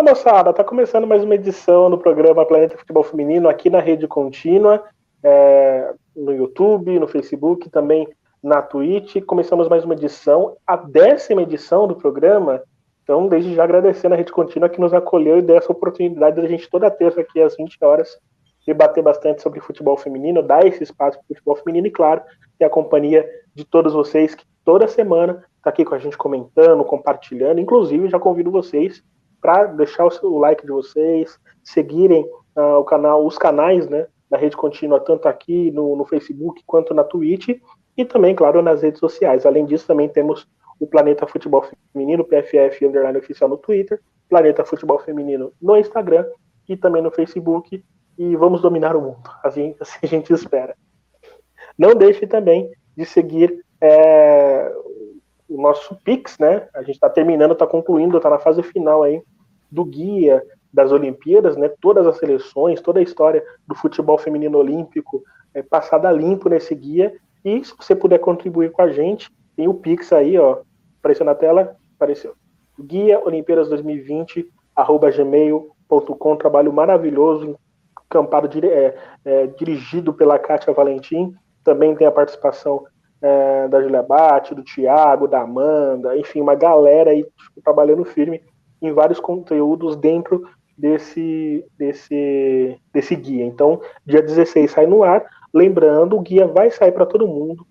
Fala moçada, tá começando mais uma edição do programa Planeta Futebol Feminino aqui na rede contínua, é, no YouTube, no Facebook, também na Twitch. Começamos mais uma edição, a décima edição do programa. Então, desde já agradecendo a rede contínua que nos acolheu e deu essa oportunidade da gente toda terça aqui às 20 horas debater bastante sobre futebol feminino, dar esse espaço para o futebol feminino e, claro, ter a companhia de todos vocês que toda semana está aqui com a gente comentando, compartilhando. Inclusive, já convido vocês para deixar o, o, like de vocês, seguirem uh, o canal, os canais né, da Rede Contínua, tanto aqui no, no Facebook quanto na Twitch, e também, claro, nas redes sociais. Além disso, também temos o Planeta Futebol Feminino, PFF Underline Oficial no Twitter, Planeta Futebol Feminino no Instagram e também no Facebook. E vamos dominar o mundo, assim, assim a gente espera. Não deixe também de seguir é, o nosso Pix, né? A gente está terminando, está concluindo, está na fase final aí do guia das Olimpíadas, né? Todas as seleções, toda a história do futebol feminino olímpico é passada limpo nesse guia. E se você puder contribuir com a gente, tem o Pix aí, ó, apareceu na tela, apareceu. Guia Olimpíadas 2020 arroba gmail.com, trabalho maravilhoso, encampado, é, é, dirigido pela Kátia Valentim. Também tem a participação é, da Julia Bate, do Thiago, da Amanda, enfim, uma galera aí tipo, trabalhando firme em vários conteúdos dentro desse, desse, desse guia. Então, dia 16 sai no ar. Lembrando, o guia vai sair para todo mundo,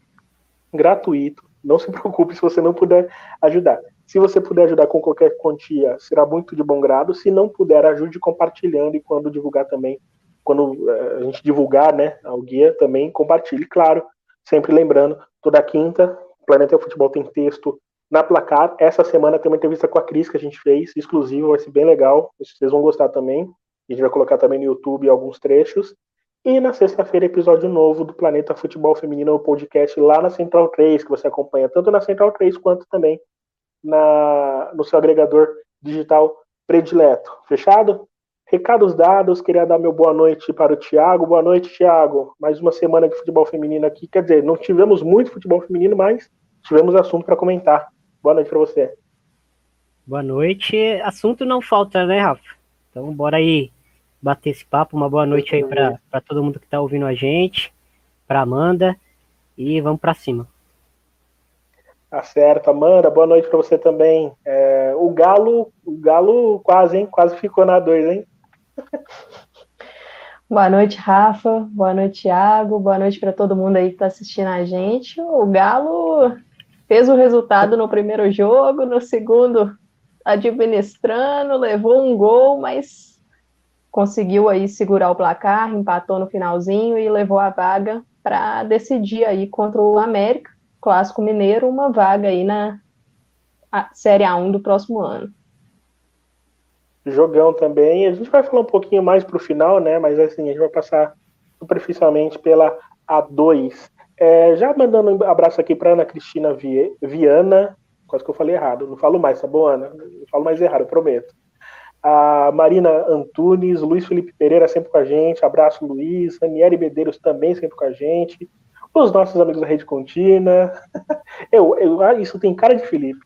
gratuito. Não se preocupe se você não puder ajudar. Se você puder ajudar com qualquer quantia, será muito de bom grado. Se não puder, ajude compartilhando e quando divulgar também, quando é, a gente divulgar né, o guia, também compartilhe. Claro, sempre lembrando, toda quinta, Planeta Futebol tem texto na placar. Essa semana tem uma entrevista com a Cris que a gente fez, exclusiva, vai ser bem legal. Vocês vão gostar também. A gente vai colocar também no YouTube alguns trechos. E na sexta-feira, episódio novo do Planeta Futebol Feminino, o podcast lá na Central 3, que você acompanha tanto na Central 3 quanto também na, no seu agregador digital predileto. Fechado? Recados dados, queria dar meu boa noite para o Thiago. Boa noite, Thiago. Mais uma semana de futebol feminino aqui. Quer dizer, não tivemos muito futebol feminino, mas tivemos assunto para comentar. Boa noite para você. Boa noite. Assunto não falta, né, Rafa? Então, bora aí bater esse papo. Uma boa noite aí para todo mundo que está ouvindo a gente, para Amanda. E vamos para cima. Tá certo, Amanda. Boa noite para você também. É, o Galo, o Galo quase, hein? Quase ficou na 2, hein? Boa noite, Rafa. Boa noite, Thiago. Boa noite para todo mundo aí que está assistindo a gente. O Galo fez o resultado no primeiro jogo, no segundo administrando, levou um gol, mas conseguiu aí segurar o placar, empatou no finalzinho e levou a vaga para decidir aí contra o América, clássico mineiro, uma vaga aí na Série A1 do próximo ano jogão também. A gente vai falar um pouquinho mais para o final, né? Mas assim, a gente vai passar superficialmente pela A2. É, já mandando um abraço aqui para Ana Cristina Viana, quase que eu falei errado, não falo mais, tá bom, Ana? Não falo mais errado, prometo. A Marina Antunes, Luiz Felipe Pereira sempre com a gente, abraço Luiz, Aniele Medeiros também sempre com a gente, os nossos amigos da Rede Contínua. Eu, eu, ah, isso tem cara de Felipe.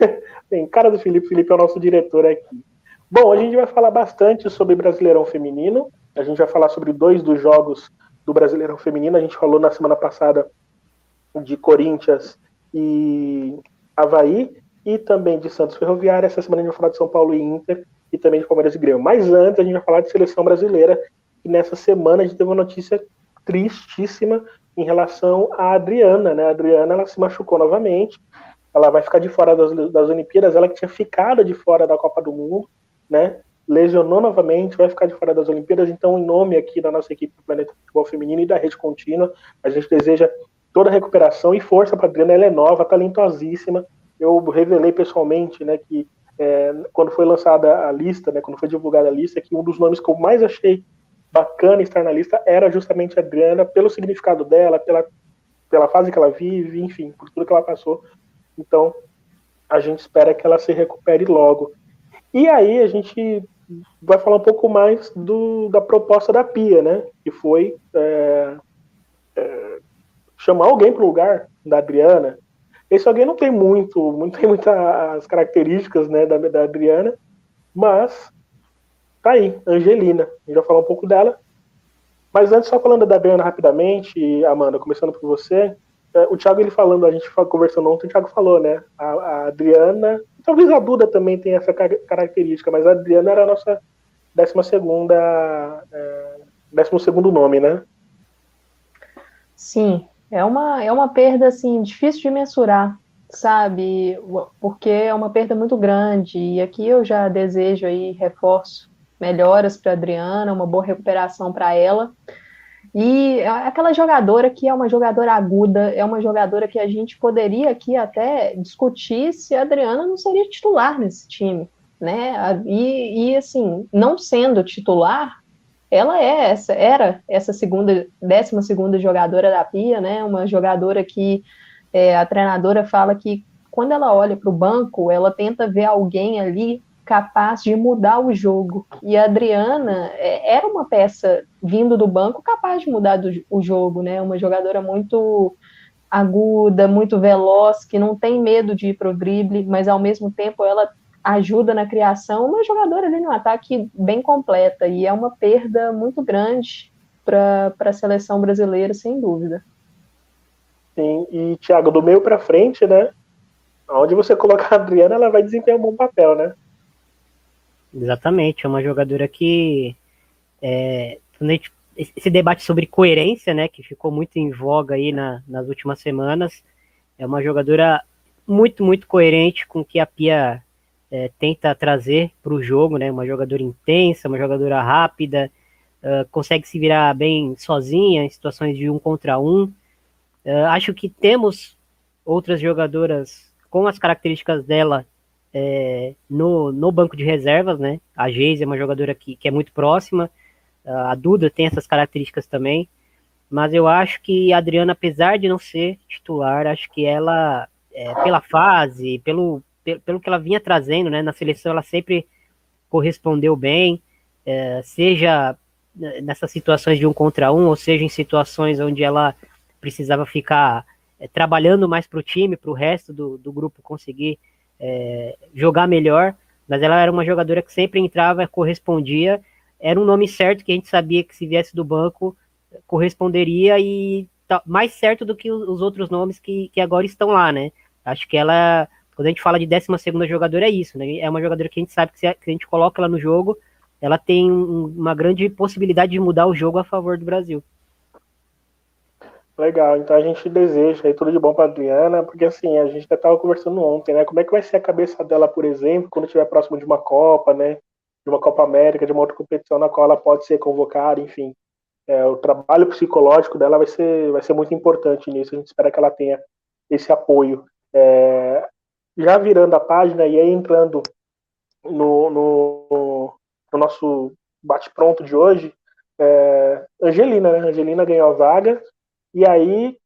tem cara do Felipe, Felipe é o nosso diretor aqui. Bom, a gente vai falar bastante sobre Brasileirão Feminino. A gente vai falar sobre dois dos jogos do Brasileirão Feminino. A gente falou na semana passada de Corinthians e Havaí, e também de Santos Ferroviária. Essa semana a gente vai falar de São Paulo e Inter, e também de Palmeiras e Grêmio. Mas antes, a gente vai falar de seleção brasileira. E nessa semana a gente teve uma notícia tristíssima em relação à Adriana. Né? A Adriana ela se machucou novamente. Ela vai ficar de fora das, das Olimpíadas. Ela que tinha ficado de fora da Copa do Mundo né? Lesionou novamente, vai ficar de fora das Olimpíadas. Então, em nome aqui da nossa equipe do Planeta Futebol Feminino e da Rede Contínua, a gente deseja toda a recuperação e força para a Adriana. Ela é nova, talentosíssima. Eu revelei pessoalmente, né, que é, quando foi lançada a lista, né, quando foi divulgada a lista, que um dos nomes que eu mais achei bacana estar na lista era justamente a Adriana, pelo significado dela, pela, pela fase que ela vive, enfim, por tudo que ela passou. Então, a gente espera que ela se recupere logo. E aí a gente vai falar um pouco mais do, da proposta da Pia, né? Que foi é, é, chamar alguém para o lugar da Adriana. Esse alguém não tem muito, não tem muitas características né, da, da Adriana, Mas tá aí, Angelina. A gente vai falar um pouco dela. Mas antes, só falando da Adriana rapidamente, Amanda, começando por você, o Thiago ele falando, a gente conversando ontem, o Thiago falou, né? A, a Adriana, talvez a Duda também tenha essa característica, mas a Adriana era a nossa décima segunda, é, décimo segundo nome, né? Sim, é uma, é uma perda assim difícil de mensurar, sabe? Porque é uma perda muito grande e aqui eu já desejo aí reforço melhoras para Adriana, uma boa recuperação para ela. E é aquela jogadora que é uma jogadora aguda, é uma jogadora que a gente poderia aqui até discutir se a Adriana não seria titular nesse time, né? E, e assim, não sendo titular, ela é essa, era essa segunda, décima segunda jogadora da Pia, né? Uma jogadora que é, a treinadora fala que quando ela olha para o banco, ela tenta ver alguém ali capaz de mudar o jogo. E a Adriana é, era uma peça vindo do banco capaz de mudar do, o jogo, né? Uma jogadora muito aguda, muito veloz, que não tem medo de ir para o drible, mas ao mesmo tempo ela ajuda na criação. Uma jogadora ali no ataque bem completa e é uma perda muito grande para a seleção brasileira, sem dúvida. Sim, e Thiago, do meio para frente, né? Onde você colocar a Adriana, ela vai desempenhar um bom papel, né? Exatamente, é uma jogadora que é, esse debate sobre coerência, né, que ficou muito em voga aí na, nas últimas semanas, é uma jogadora muito, muito coerente com o que a Pia é, tenta trazer para o jogo, né, uma jogadora intensa, uma jogadora rápida, uh, consegue se virar bem sozinha em situações de um contra um. Uh, acho que temos outras jogadoras com as características dela é, no, no banco de reservas, né? A Geise é uma jogadora que, que é muito próxima, a Duda tem essas características também, mas eu acho que a Adriana, apesar de não ser titular, acho que ela, é, pela fase, pelo, pelo que ela vinha trazendo, né? Na seleção ela sempre correspondeu bem, é, seja nessas situações de um contra um, ou seja em situações onde ela precisava ficar é, trabalhando mais para o time, para o resto do, do grupo conseguir é, jogar melhor, mas ela era uma jogadora que sempre entrava, correspondia, era um nome certo que a gente sabia que se viesse do banco corresponderia e tá mais certo do que os outros nomes que, que agora estão lá, né? Acho que ela, quando a gente fala de 12 segunda jogadora, é isso, né? É uma jogadora que a gente sabe que se a, que a gente coloca ela no jogo, ela tem uma grande possibilidade de mudar o jogo a favor do Brasil. Legal, então a gente deseja aí tudo de bom para Adriana, porque assim, a gente até estava conversando ontem, né? Como é que vai ser a cabeça dela, por exemplo, quando estiver próximo de uma Copa, né? De uma Copa América, de uma outra competição na qual ela pode ser convocada, enfim. É, o trabalho psicológico dela vai ser, vai ser muito importante nisso. A gente espera que ela tenha esse apoio. É, já virando a página e aí entrando no, no, no nosso bate-pronto de hoje, é, Angelina, né? Angelina ganhou a vaga e aí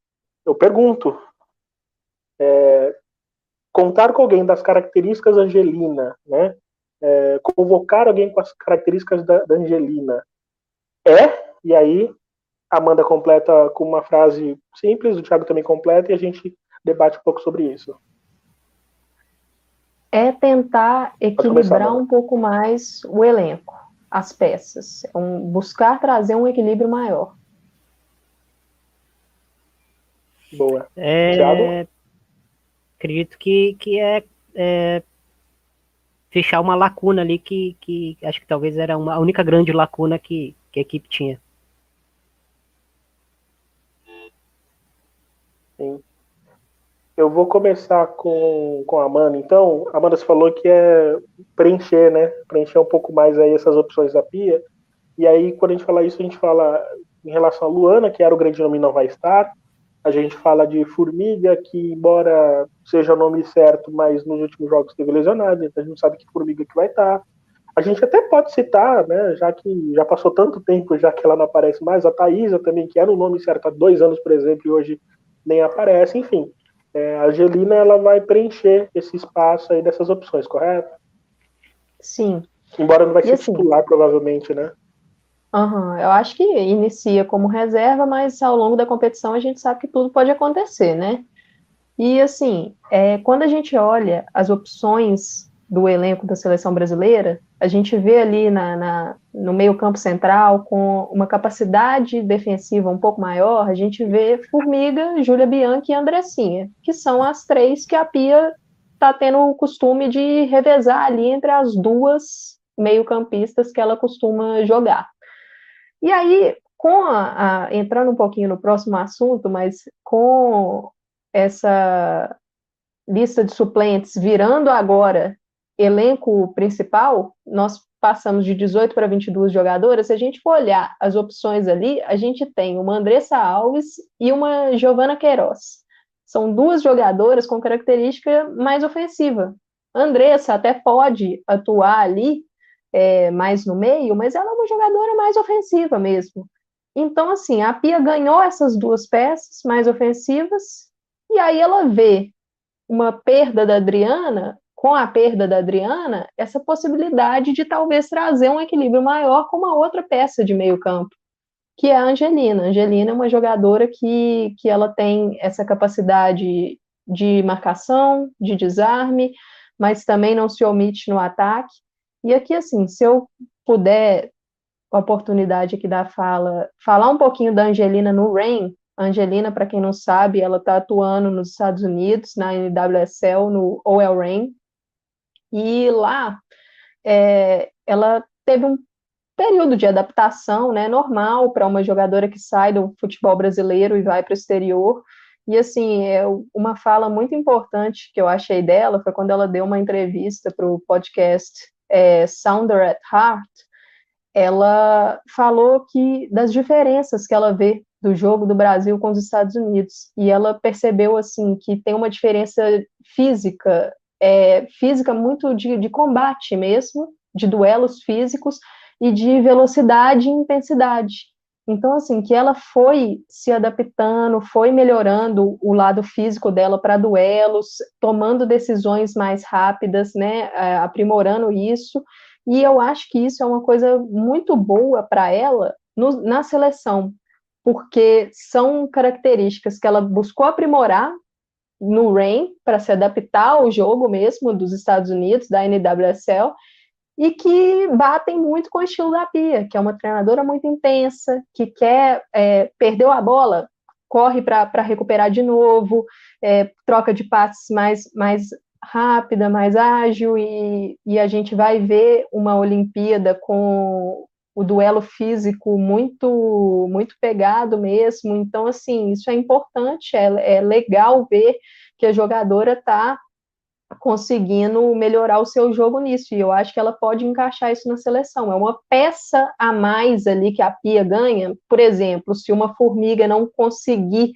eu pergunto: é, contar com alguém das características Angelina, né? É, convocar alguém com as características da, da Angelina é? E aí Amanda completa com uma frase simples, o Thiago também completa e a gente debate um pouco sobre isso. É tentar equilibrar um pouco mais o elenco, as peças, é um, buscar trazer um equilíbrio maior. Boa. É, acredito que, que é, é, fechar uma lacuna ali que, que acho que talvez era uma, a única grande lacuna que, que a equipe tinha. Sim. Eu vou começar com, com a Amanda. Então, a Amanda falou que é preencher, né? Preencher um pouco mais aí essas opções da pia. E aí, quando a gente fala isso, a gente fala em relação a Luana, que era o grande nome não vai estar. A gente fala de Formiga, que embora seja o nome certo, mas nos últimos jogos teve lesionado, então a gente não sabe que Formiga que vai estar. A gente até pode citar, né, já que já passou tanto tempo, já que ela não aparece mais, a Thaisa também, que era o nome certo há dois anos, por exemplo, e hoje nem aparece, enfim. É, a Angelina, ela vai preencher esse espaço aí dessas opções, correto? Sim. Embora não vai e ser assim, titular, provavelmente, né? Uhum, eu acho que inicia como reserva, mas ao longo da competição a gente sabe que tudo pode acontecer, né? E assim, é, quando a gente olha as opções do elenco da seleção brasileira, a gente vê ali na, na, no meio campo central, com uma capacidade defensiva um pouco maior, a gente vê Formiga, Júlia Bianchi e Andressinha, que são as três que a Pia está tendo o costume de revezar ali entre as duas meio-campistas que ela costuma jogar. E aí, com a, a, entrando um pouquinho no próximo assunto, mas com essa lista de suplentes virando agora elenco principal, nós passamos de 18 para 22 jogadoras. Se a gente for olhar as opções ali, a gente tem uma Andressa Alves e uma Giovana Queiroz. São duas jogadoras com característica mais ofensiva. Andressa até pode atuar ali é, mais no meio, mas ela é uma jogadora mais ofensiva mesmo. Então, assim, a Pia ganhou essas duas peças mais ofensivas, e aí ela vê uma perda da Adriana com a perda da Adriana, essa possibilidade de talvez trazer um equilíbrio maior com uma outra peça de meio campo, que é a Angelina. Angelina é uma jogadora que, que ela tem essa capacidade de marcação, de desarme, mas também não se omite no ataque. E aqui, assim, se eu puder, a oportunidade aqui da fala, falar um pouquinho da Angelina no Rain, Angelina, para quem não sabe, ela está atuando nos Estados Unidos, na NWSL, no OL Rain, e lá é, ela teve um período de adaptação, né, normal para uma jogadora que sai do futebol brasileiro e vai para o exterior. E assim, é uma fala muito importante que eu achei dela foi quando ela deu uma entrevista para o podcast é, Sounder at Heart. Ela falou que das diferenças que ela vê do jogo do Brasil com os Estados Unidos e ela percebeu assim que tem uma diferença física é, física muito de, de combate mesmo, de duelos físicos e de velocidade e intensidade. Então, assim, que ela foi se adaptando, foi melhorando o lado físico dela para duelos, tomando decisões mais rápidas, né, é, aprimorando isso. E eu acho que isso é uma coisa muito boa para ela no, na seleção, porque são características que ela buscou aprimorar no Rain para se adaptar ao jogo mesmo dos Estados Unidos, da NWSL, e que batem muito com o estilo da Pia, que é uma treinadora muito intensa, que quer, é, perdeu a bola, corre para recuperar de novo, é, troca de passes mais, mais rápida, mais ágil, e, e a gente vai ver uma Olimpíada com o duelo físico muito muito pegado mesmo. Então, assim, isso é importante, é, é legal ver que a jogadora está conseguindo melhorar o seu jogo nisso, e eu acho que ela pode encaixar isso na seleção. É uma peça a mais ali que a Pia ganha. Por exemplo, se uma formiga não conseguir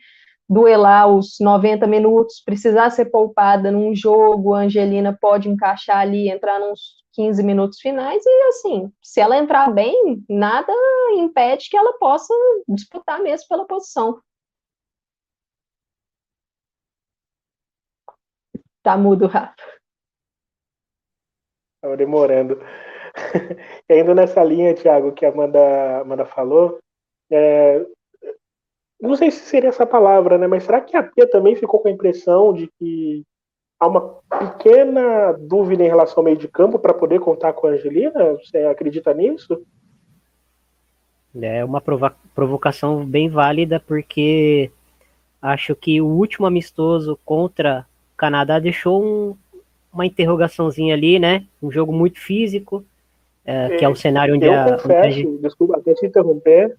duelar os 90 minutos, precisar ser poupada num jogo, a Angelina pode encaixar ali, entrar nos 15 minutos finais, e assim, se ela entrar bem, nada impede que ela possa disputar mesmo pela posição. Tá mudo, Rafa. Estava demorando. e ainda nessa linha, Thiago, que a Amanda, Amanda falou, é, não sei se seria essa palavra, né? Mas será que a Pia também ficou com a impressão de que há uma pequena dúvida em relação ao meio de campo para poder contar com a Angelina? Você acredita nisso? É uma provo provocação bem válida, porque acho que o último amistoso contra Canadá deixou um, uma interrogaçãozinha ali, né? Um jogo muito físico, é, que é o cenário onde eu a. Confesso, a... desculpa até te interromper,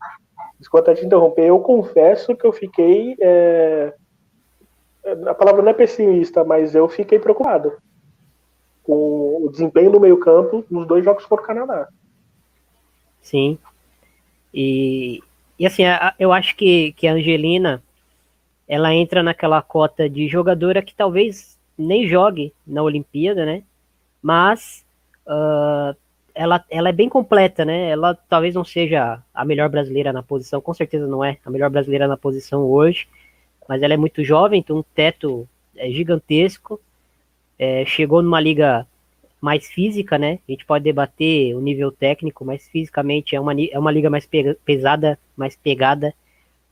desculpa até te interromper, eu confesso que eu fiquei é, a palavra não é pessimista, mas eu fiquei preocupado com o desempenho do meio-campo nos dois jogos contra o Canadá. Sim. E, e assim, eu acho que, que a Angelina ela entra naquela cota de jogadora que talvez nem jogue na Olimpíada, né? Mas uh, ela, ela é bem completa, né? Ela talvez não seja a melhor brasileira na posição, com certeza não é a melhor brasileira na posição hoje, mas ela é muito jovem, tem um teto é, gigantesco, é, chegou numa liga mais física, né? A gente pode debater o nível técnico, mas fisicamente é uma, é uma liga mais pesada, mais pegada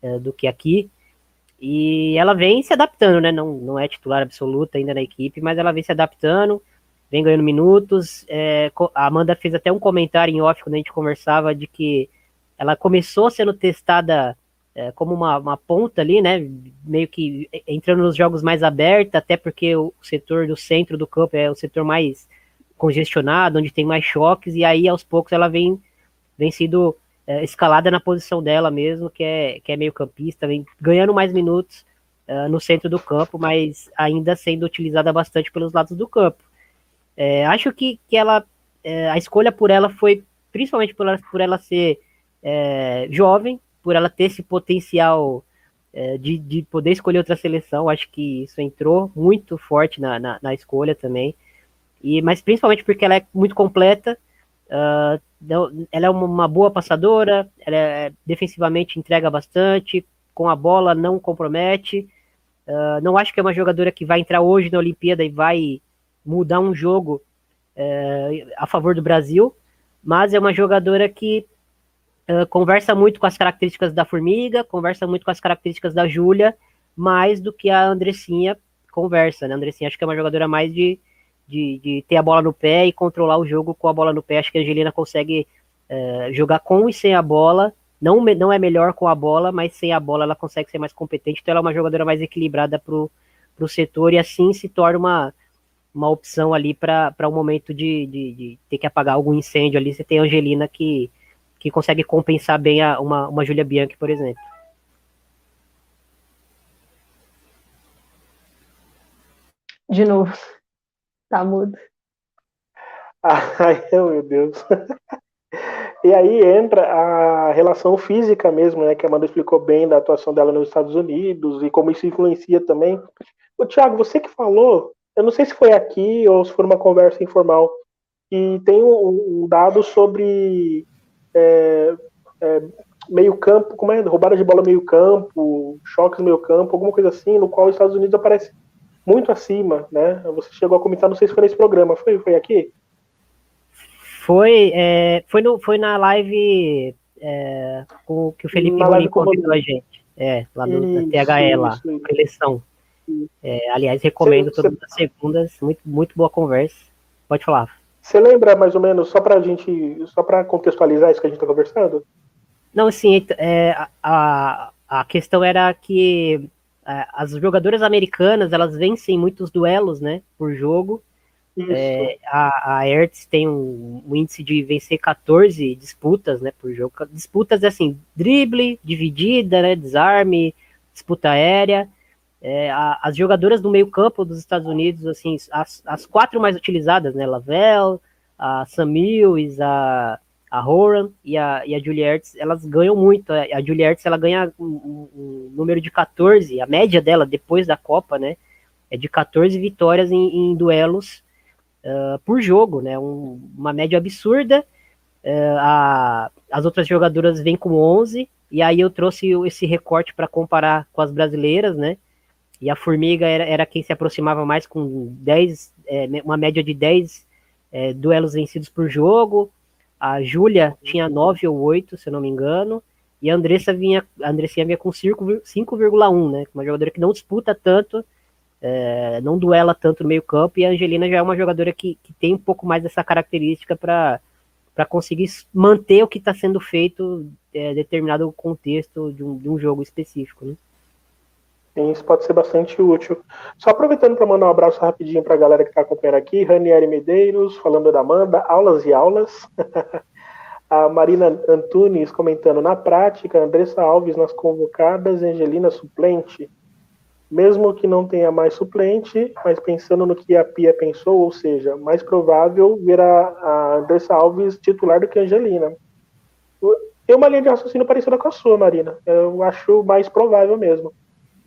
é, do que aqui. E ela vem se adaptando, né? Não, não é titular absoluta ainda na equipe, mas ela vem se adaptando. vem ganhando minutos. É, a Amanda fez até um comentário em off quando a gente conversava de que ela começou sendo testada é, como uma, uma, ponta ali, né? Meio que entrando nos jogos mais abertos, até porque o setor do centro do campo é o setor mais congestionado, onde tem mais choques, e aí aos poucos ela vem, vem sido é, escalada na posição dela mesmo, que é, que é meio campista, vem ganhando mais minutos uh, no centro do campo, mas ainda sendo utilizada bastante pelos lados do campo. É, acho que, que ela, é, a escolha por ela foi principalmente por ela, por ela ser é, jovem, por ela ter esse potencial é, de, de poder escolher outra seleção. Acho que isso entrou muito forte na, na, na escolha também. E, mas principalmente porque ela é muito completa. Uh, ela é uma, boa passadora, ela é, defensivamente entrega bastante, com a bola não compromete. Uh, não acho que é uma jogadora que vai entrar hoje na Olimpíada e vai mudar um jogo uh, a favor do Brasil, mas é uma jogadora que uh, conversa muito com as características da Formiga, conversa muito com as características da Júlia, mais do que a Andressinha conversa, né? A Andressinha acho que é uma jogadora mais de, de, de, ter a bola no pé e controlar o jogo com a bola no pé. Acho que a Angelina consegue uh, jogar com e sem a bola. Não, não é melhor com a bola, mas sem a bola ela consegue ser mais competente. Então ela é uma jogadora mais equilibrada para o setor e assim se torna uma, uma opção ali para um momento de, de, de, ter que apagar algum incêndio ali. Você tem a Angelina que, que consegue compensar bem a, uma, uma Julia Bianchi, por exemplo. De novo. Tá mudo. Ai, meu Deus. E aí entra a relação física mesmo, né? Que a Amanda explicou bem da atuação dela nos Estados Unidos e como isso influencia também. O Thiago, você que falou, eu não sei se foi aqui ou se foi uma conversa informal, e tem um, um dado sobre é, é, meio campo, como é? Roubada de bola meio campo, choques meio campo, alguma coisa assim, no qual os Estados Unidos aparece muito acima, né? Você chegou a comentar, não sei se foi nesse programa, foi, foi aqui? Foi, é, foi, no, foi na live é, com, que o Felipe Rolim convidou a gente. É, lá no isso, THE, lá, isso, eleição. É, aliás, recomendo todas as segundas, muito, muito boa conversa. Pode falar. Você lembra mais ou menos, só pra gente, só para contextualizar isso que a gente tá conversando? Não, sim, é, a, a questão era que as jogadoras americanas, elas vencem muitos duelos, né, por jogo. É, a, a Hertz tem um, um, índice de vencer 14 disputas, né, por jogo. Disputas, assim, drible, dividida, né, desarme, disputa aérea. É, a, as jogadoras do meio campo dos Estados Unidos, assim, as, as quatro mais utilizadas, né, Lavelle, a Sam Mills, a, a Horan e a, e a Julie Ertz, elas ganham muito. A Julie Ertz, ela ganha um, um, um, número de 14, a média dela depois da Copa, né, é de 14 vitórias em, em duelos uh, por jogo, né, uma média absurda. Uh, a, as outras jogadoras vêm com 11, e aí eu trouxe esse recorte para comparar com as brasileiras, né, e a Formiga era, era quem se aproximava mais com 10, é, uma média de 10 é, duelos vencidos por jogo. A Júlia tinha 9 ou 8, se eu não me engano. E a Andressa vinha, a Andressinha vinha com 5,1, né? Uma jogadora que não disputa tanto, é, não duela tanto no meio campo. E a Angelina já é uma jogadora que, que tem um pouco mais dessa característica para conseguir manter o que está sendo feito é, determinado contexto de um, de um jogo específico, né? Sim, isso pode ser bastante útil. Só aproveitando para mandar um abraço rapidinho para a galera que está acompanhando aqui, Ranieri Medeiros, falando da Amanda, aulas e aulas. a Marina Antunes comentando, na prática, Andressa Alves nas convocadas, Angelina suplente. Mesmo que não tenha mais suplente, mas pensando no que a Pia pensou, ou seja, mais provável ver a, a Andressa Alves titular do que a Angelina. Tem uma linha de raciocínio parecida com a sua, Marina. Eu acho mais provável mesmo.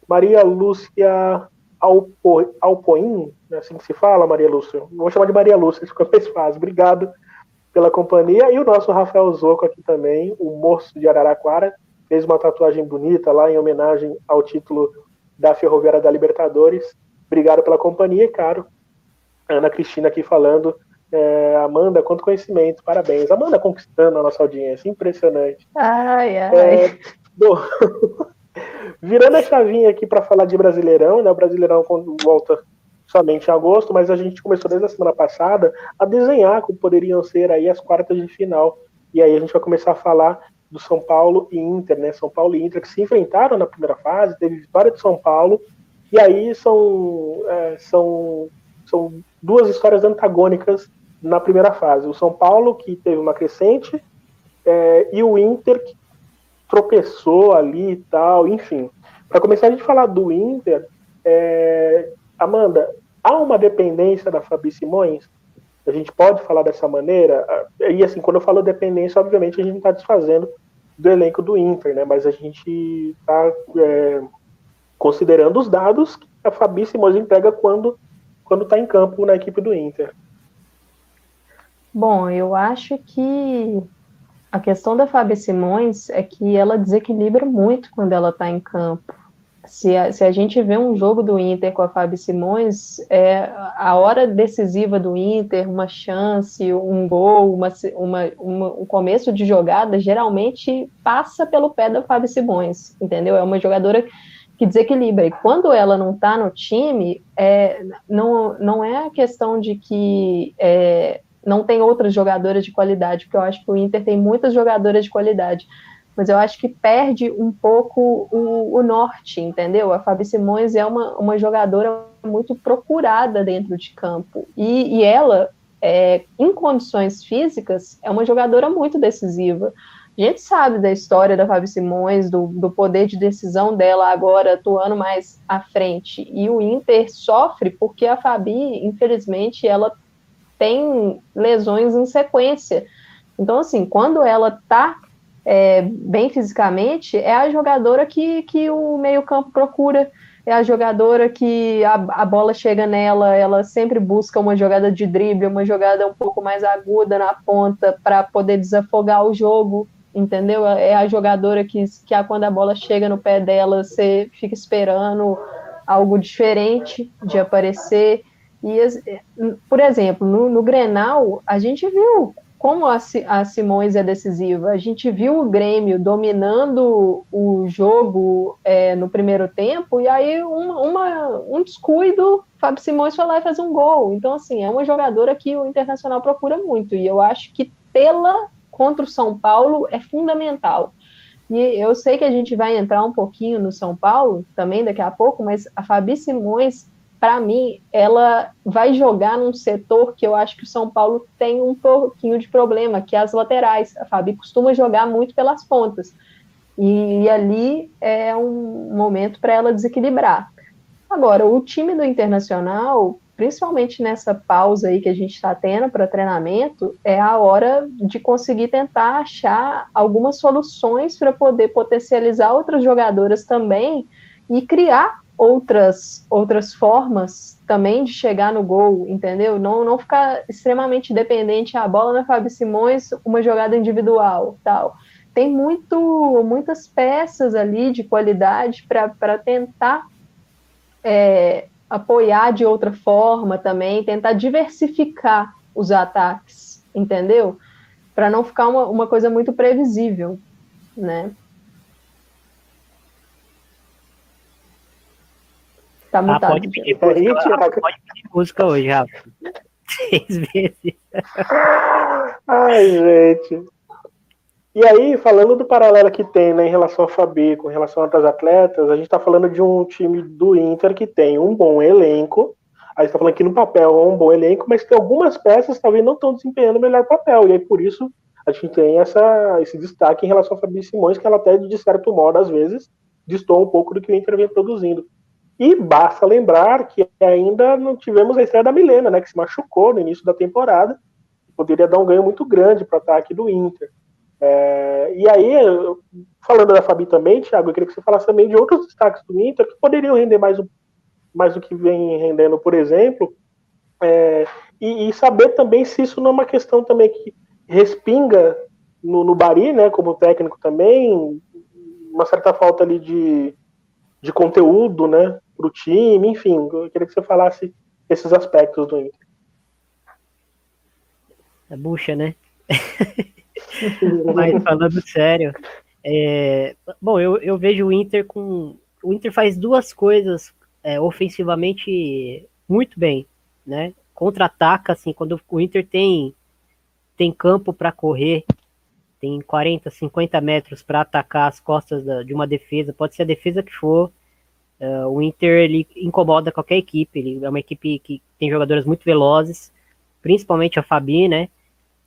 Maria Lúcia Alpo, Alpoim, é assim que se fala, Maria Lúcia. Vou chamar de Maria Lúcia, isso fica mais fácil. Obrigado pela companhia. E o nosso Rafael Zoco aqui também, o moço de Araraquara, fez uma tatuagem bonita lá em homenagem ao título da Ferroviária da Libertadores. Obrigado pela companhia, caro. Ana Cristina aqui falando. É, Amanda, quanto conhecimento, parabéns. Amanda conquistando a nossa audiência, impressionante. Ai, ai. É, bom, Virando a chavinha aqui para falar de Brasileirão, né? O Brasileirão volta somente em agosto, mas a gente começou desde a semana passada a desenhar como poderiam ser aí as quartas de final. E aí a gente vai começar a falar do São Paulo e Inter, né? São Paulo e Inter que se enfrentaram na primeira fase, teve vitória de São Paulo, e aí são, é, são, são duas histórias antagônicas na primeira fase. O São Paulo, que teve uma crescente, é, e o Inter, que tropeçou ali e tal, enfim. Para começar a gente falar do Inter, é, Amanda, há uma dependência da Fabi Simões? A gente pode falar dessa maneira? E assim, quando eu falo dependência, obviamente a gente está desfazendo do elenco do Inter, né? Mas a gente está é, considerando os dados que a Fabi Simões entrega quando quando está em campo na equipe do Inter. Bom, eu acho que a questão da Fabi Simões é que ela desequilibra muito quando ela está em campo. Se a, se a gente vê um jogo do Inter com a Fabi Simões, é a hora decisiva do Inter, uma chance, um gol, uma, uma, uma, um começo de jogada, geralmente passa pelo pé da Fabi Simões, entendeu? É uma jogadora que desequilibra. E quando ela não está no time, é, não, não é a questão de que é, não tem outras jogadoras de qualidade, porque eu acho que o Inter tem muitas jogadoras de qualidade, mas eu acho que perde um pouco o, o norte, entendeu? A Fabi Simões é uma, uma jogadora muito procurada dentro de campo, e, e ela, é, em condições físicas, é uma jogadora muito decisiva. A gente sabe da história da Fabi Simões, do, do poder de decisão dela agora atuando mais à frente. E o Inter sofre porque a Fabi, infelizmente, ela tem lesões em sequência. Então, assim, quando ela tá é, bem fisicamente, é a jogadora que, que o meio-campo procura, é a jogadora que a, a bola chega nela, ela sempre busca uma jogada de drible, uma jogada um pouco mais aguda na ponta para poder desafogar o jogo, entendeu? É a jogadora que, que a, quando a bola chega no pé dela, você fica esperando algo diferente de aparecer. E, por exemplo, no, no Grenal, a gente viu como a, a Simões é decisiva. A gente viu o Grêmio dominando o jogo é, no primeiro tempo, e aí uma, uma, um descuido, Fábio Simões foi lá e fez um gol. Então, assim, é uma jogadora que o Internacional procura muito, e eu acho que tê-la contra o São Paulo é fundamental. E eu sei que a gente vai entrar um pouquinho no São Paulo também daqui a pouco, mas a Fabi Simões para mim, ela vai jogar num setor que eu acho que o São Paulo tem um pouquinho de problema, que é as laterais. A Fabi costuma jogar muito pelas pontas. E, e ali é um momento para ela desequilibrar. Agora, o time do Internacional, principalmente nessa pausa aí que a gente está tendo para treinamento, é a hora de conseguir tentar achar algumas soluções para poder potencializar outras jogadoras também e criar outras outras formas também de chegar no gol, entendeu? Não, não ficar extremamente dependente a bola na Fábio Simões, uma jogada individual, tal. Tem muito muitas peças ali de qualidade para tentar é, apoiar de outra forma também, tentar diversificar os ataques, entendeu? Para não ficar uma, uma coisa muito previsível, né? Tá ah, mutado. Ah, pode pedir música, pode pedir música hoje, Rafa. Seis vezes. Ai, gente. E aí, falando do paralelo que tem né, em relação a Fabi, com relação a outras atletas, a gente está falando de um time do Inter que tem um bom elenco. A gente está falando que no papel é um bom elenco, mas tem algumas peças que talvez não estão desempenhando o melhor papel. E aí, por isso, a gente tem essa, esse destaque em relação a Fabi Simões, que ela até, de certo modo, às vezes, distou um pouco do que o Inter vem produzindo. E basta lembrar que ainda não tivemos a estreia da Milena, né, que se machucou no início da temporada, poderia dar um ganho muito grande para o ataque do Inter. É, e aí, falando da Fabi também, Thiago, eu queria que você falasse também de outros destaques do Inter que poderiam render mais, mais do que vem rendendo, por exemplo, é, e, e, saber também se isso não é uma questão também que respinga no, no Bari, né, como técnico também, uma certa falta ali de, de conteúdo, né, para o time, enfim, eu queria que você falasse esses aspectos do Inter. É bucha, né? Mas falando sério, é... bom, eu, eu vejo o Inter com. O Inter faz duas coisas é, ofensivamente muito bem, né? Contra-ataca, assim, quando o Inter tem, tem campo para correr, tem 40, 50 metros para atacar as costas da, de uma defesa, pode ser a defesa que for. Uh, o Inter ele incomoda qualquer equipe, ele é uma equipe que tem jogadoras muito velozes, principalmente a Fabi, né?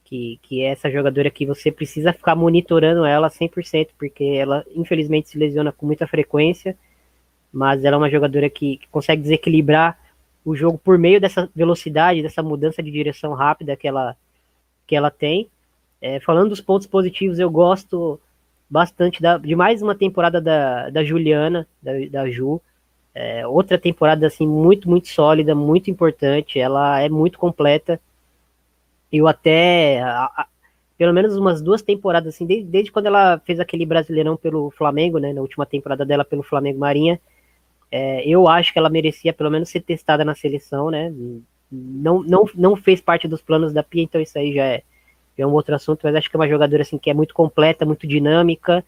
Que, que é essa jogadora que você precisa ficar monitorando ela 100%, porque ela infelizmente se lesiona com muita frequência, mas ela é uma jogadora que, que consegue desequilibrar o jogo por meio dessa velocidade, dessa mudança de direção rápida que ela, que ela tem. É, falando dos pontos positivos, eu gosto bastante da, de mais uma temporada da, da Juliana, da, da Ju. É, outra temporada assim muito, muito sólida, muito importante. Ela é muito completa. Eu até, a, a, pelo menos umas duas temporadas, assim, desde, desde, quando ela fez aquele Brasileirão pelo Flamengo, né, na última temporada dela pelo Flamengo Marinha, é, eu acho que ela merecia pelo menos ser testada na seleção, né? Não, não, não fez parte dos planos da Pia, então isso aí já é, é um outro assunto, mas acho que é uma jogadora assim que é muito completa, muito dinâmica,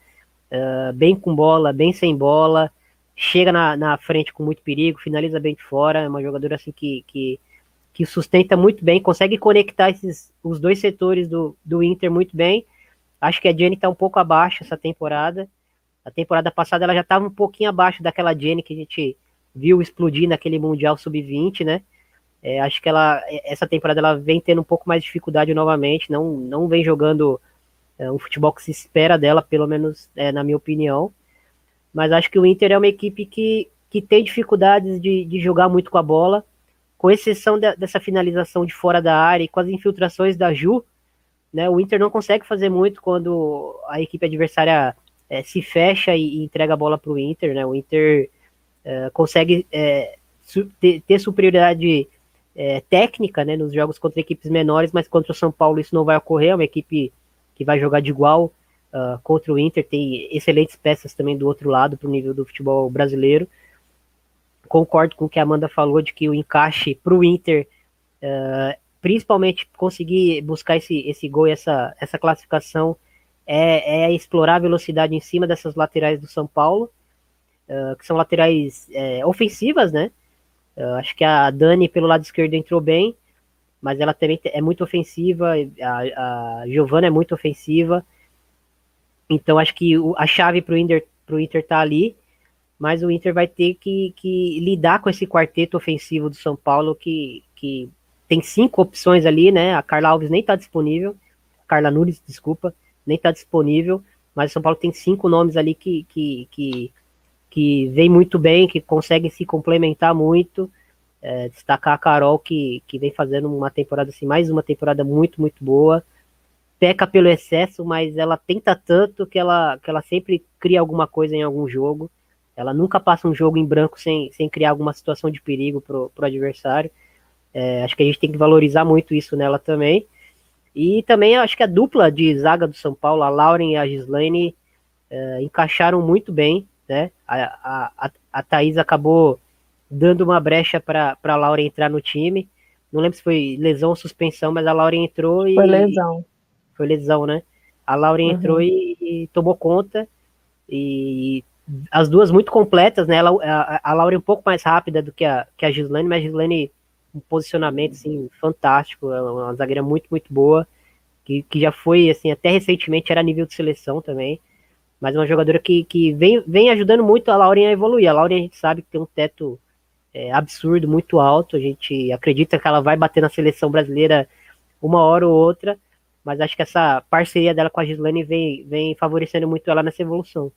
uh, bem com bola, bem sem bola, chega na, na frente com muito perigo, finaliza bem de fora, é uma jogadora assim que, que, que sustenta muito bem, consegue conectar esses, os dois setores do, do Inter muito bem. Acho que a Jenny está um pouco abaixo essa temporada. A temporada passada ela já estava um pouquinho abaixo daquela Jenny que a gente viu explodir naquele Mundial Sub-20, né? É, acho que ela, essa temporada ela vem tendo um pouco mais de dificuldade novamente, não, não vem jogando é, um futebol que se espera dela, pelo menos é, na minha opinião. Mas acho que o Inter é uma equipe que, que tem dificuldades de, de jogar muito com a bola, com exceção de, dessa finalização de fora da área e com as infiltrações da Ju, né, o Inter não consegue fazer muito quando a equipe adversária é, se fecha e, e, entrega a bola para o Inter. Né, o Inter é, consegue é, su ter, ter superioridade é, técnica né, nos jogos contra equipes menores, mas contra o São Paulo isso não vai ocorrer, é uma equipe que vai jogar de igual uh, contra o Inter, tem excelentes peças também do outro lado para o nível do futebol brasileiro. Concordo com o que a Amanda falou de que o encaixe para o Inter, uh, principalmente conseguir buscar esse, esse gol e essa, essa classificação, é, é explorar a velocidade em cima dessas laterais do São Paulo, uh, que são laterais é, ofensivas, né? Acho que a Dani pelo lado esquerdo entrou bem, mas ela também é muito ofensiva, a, a Giovanna é muito ofensiva. Então acho que a chave para o Inter, Inter tá ali, mas o Inter vai ter que, que, lidar com esse quarteto ofensivo do São Paulo, que, que tem cinco opções ali, né? A Carla Alves nem está disponível, Carla Nunes, desculpa, nem está disponível, mas o São Paulo tem cinco nomes ali que, que, que que vem muito bem, que consegue se complementar muito. É, destacar a Carol, que, que vem fazendo uma temporada assim, mais uma temporada muito, muito boa. Peca pelo excesso, mas ela tenta tanto que ela, que ela sempre cria alguma coisa em algum jogo. Ela nunca passa um jogo em branco sem, sem criar alguma situação de perigo pro, pro adversário. É, acho que a gente tem que valorizar muito isso nela também. E também acho que a dupla de zaga do São Paulo, a Lauren e a Gislaine, é, encaixaram muito bem né? A, a, a Thaís acabou dando uma brecha para a Laura entrar no time. Não lembro se foi lesão ou suspensão, mas a Laura entrou e. Foi lesão. Foi lesão, né? A Laura uhum. entrou e, e, tomou conta. E as duas muito completas, né? Ela, a, a Laura é um pouco mais rápida do que a, que a Gislaine, mas a Gislaine um posicionamento assim, fantástico, é uma zagueira muito, muito boa, que, que já foi, assim, até recentemente era nível de seleção também. Mas é uma jogadora que, que vem, vem ajudando muito a Lauren a evoluir. A Lauren a gente sabe que tem um teto é, absurdo, muito alto. A gente acredita que ela vai bater na seleção brasileira uma hora ou outra. Mas acho que essa parceria dela com a Gislaine vem, vem favorecendo muito ela nessa evolução.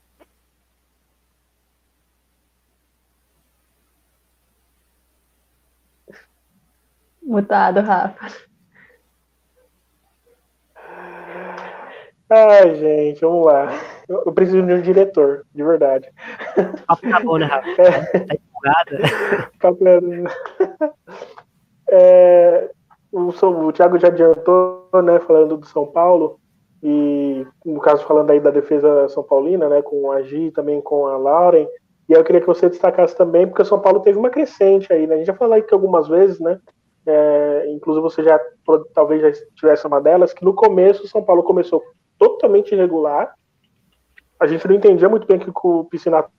Mutado, Rafa. Ai, gente, vamos lá. Eu, eu preciso de um diretor, de verdade. Tá bom, né, Rafa? É. Tá empolgado. É, o, o Thiago já adiantou, né, falando do São Paulo, e no caso falando aí da defesa São Paulina, né, com a Gi, também com a Lauren, e eu queria que você destacasse também, porque o São Paulo teve uma crescente aí, né, a gente já falou aqui algumas vezes, né, é, inclusive você já talvez já tivesse uma delas, que no começo o São Paulo começou totalmente irregular. A gente não entendia muito bem o que o Piscinato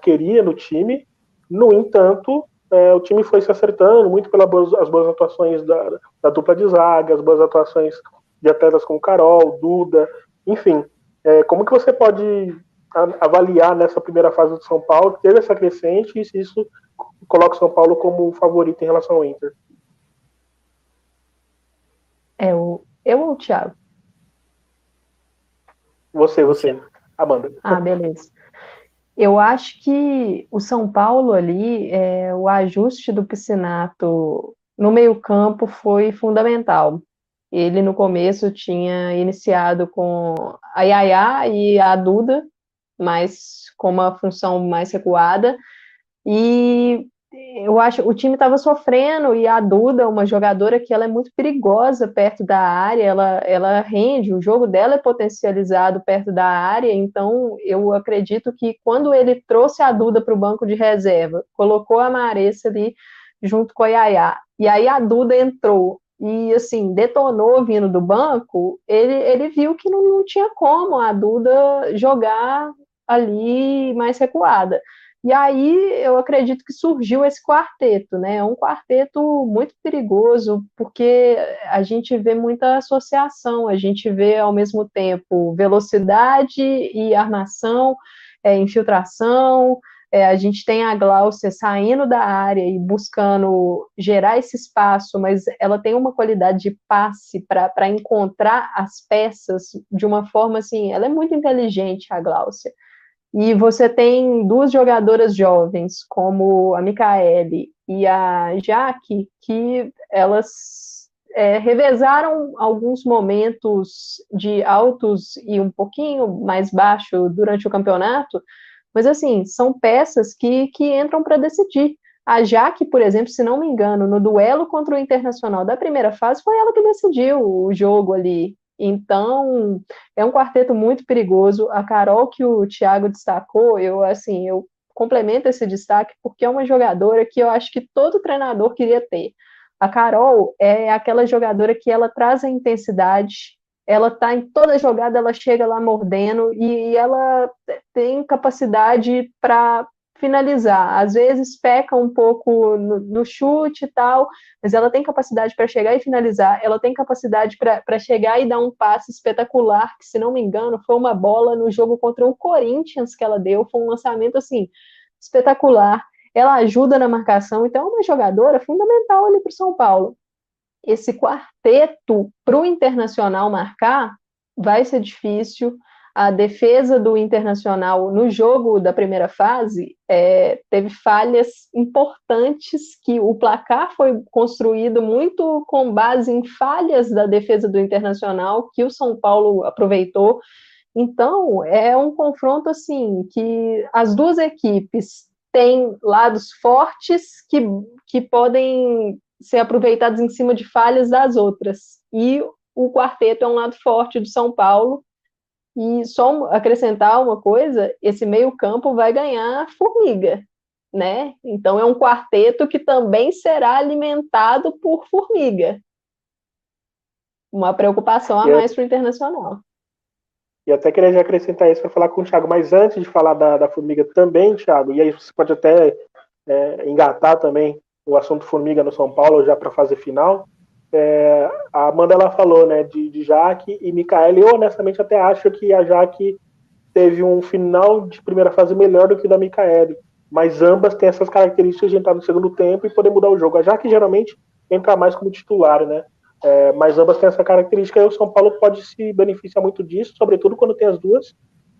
queria no time. No entanto, é, o time foi se acertando muito pelas boas, boas atuações da, da, dupla de zaga, as boas atuações de atletas como Carol, Duda, enfim. É, como que você pode avaliar nessa primeira fase do São Paulo, teve essa crescente e se isso coloca o São Paulo como favorito em relação ao Inter? É o eu ou o Thiago? Você, você, Amanda. Ah, beleza. Eu acho que o São Paulo ali, é, o ajuste do Piscinato no meio-campo foi fundamental. Ele no começo tinha iniciado com a Yaya e a Duda, mas com uma função mais recuada. E eu acho o time estava sofrendo e a Duda, uma jogadora que ela é muito perigosa perto da área, ela, ela rende, o jogo dela é potencializado perto da área, então eu acredito que quando ele trouxe a Duda para o banco de reserva, colocou a Maressa ali junto com a Yaya, e aí a Duda entrou e assim, detonou vindo do banco, ele, ele viu que não, não tinha como a Duda jogar ali mais recuada. E aí eu acredito que surgiu esse quarteto, né? É um quarteto muito perigoso, porque a gente vê muita associação, a gente vê ao mesmo tempo velocidade e armação, é, infiltração, é, a gente tem a Glaucia saindo da área e buscando gerar esse espaço, mas ela tem uma qualidade de passe para encontrar as peças de uma forma assim, ela é muito inteligente, a Glaucia. E você tem duas jogadoras jovens, como a Micaele e a Jaque, que elas é, revezaram alguns momentos de altos e um pouquinho mais baixo durante o campeonato, mas assim, são peças que, que entram para decidir. A Jaque, por exemplo, se não me engano, no duelo contra o Internacional da primeira fase, foi ela que decidiu o jogo ali. Então, é um quarteto muito perigoso. A Carol que o Thiago destacou, eu assim, eu complemento esse destaque porque é uma jogadora que eu acho que todo treinador queria ter. A Carol é aquela jogadora que ela traz a intensidade, ela tá em toda jogada, ela chega lá mordendo e ela tem capacidade para finalizar. Às vezes peca um pouco no, no chute e tal, mas ela tem capacidade para chegar e finalizar. Ela tem capacidade para chegar e dar um passe espetacular, que se não me engano foi uma bola no jogo contra o Corinthians que ela deu, foi um lançamento assim espetacular. Ela ajuda na marcação, então é uma jogadora fundamental ali para o São Paulo. Esse quarteto para o Internacional marcar vai ser difícil a defesa do Internacional no jogo da primeira fase é, teve falhas importantes que o placar foi construído muito com base em falhas da defesa do Internacional que o São Paulo aproveitou. Então é um confronto assim que as duas equipes têm lados fortes que, que podem ser aproveitados em cima de falhas das outras e o quarteto é um lado forte do São Paulo e só acrescentar uma coisa, esse meio-campo vai ganhar formiga, né? Então é um quarteto que também será alimentado por formiga. Uma preocupação a mais para o internacional. E até queria já acrescentar isso para falar com o Thiago, mas antes de falar da, da formiga também, Thiago, e aí você pode até é, engatar também o assunto formiga no São Paulo já para a fase final. É, a Amanda ela falou né, de, de Jaque e Micaele. Eu honestamente até acho que a Jaque teve um final de primeira fase melhor do que o da Micaele. Mas ambas têm essas características de entrar no segundo tempo e poder mudar o jogo. A Jaque geralmente entra mais como titular, né? É, mas ambas têm essa característica e o São Paulo pode se beneficiar muito disso, sobretudo quando tem as duas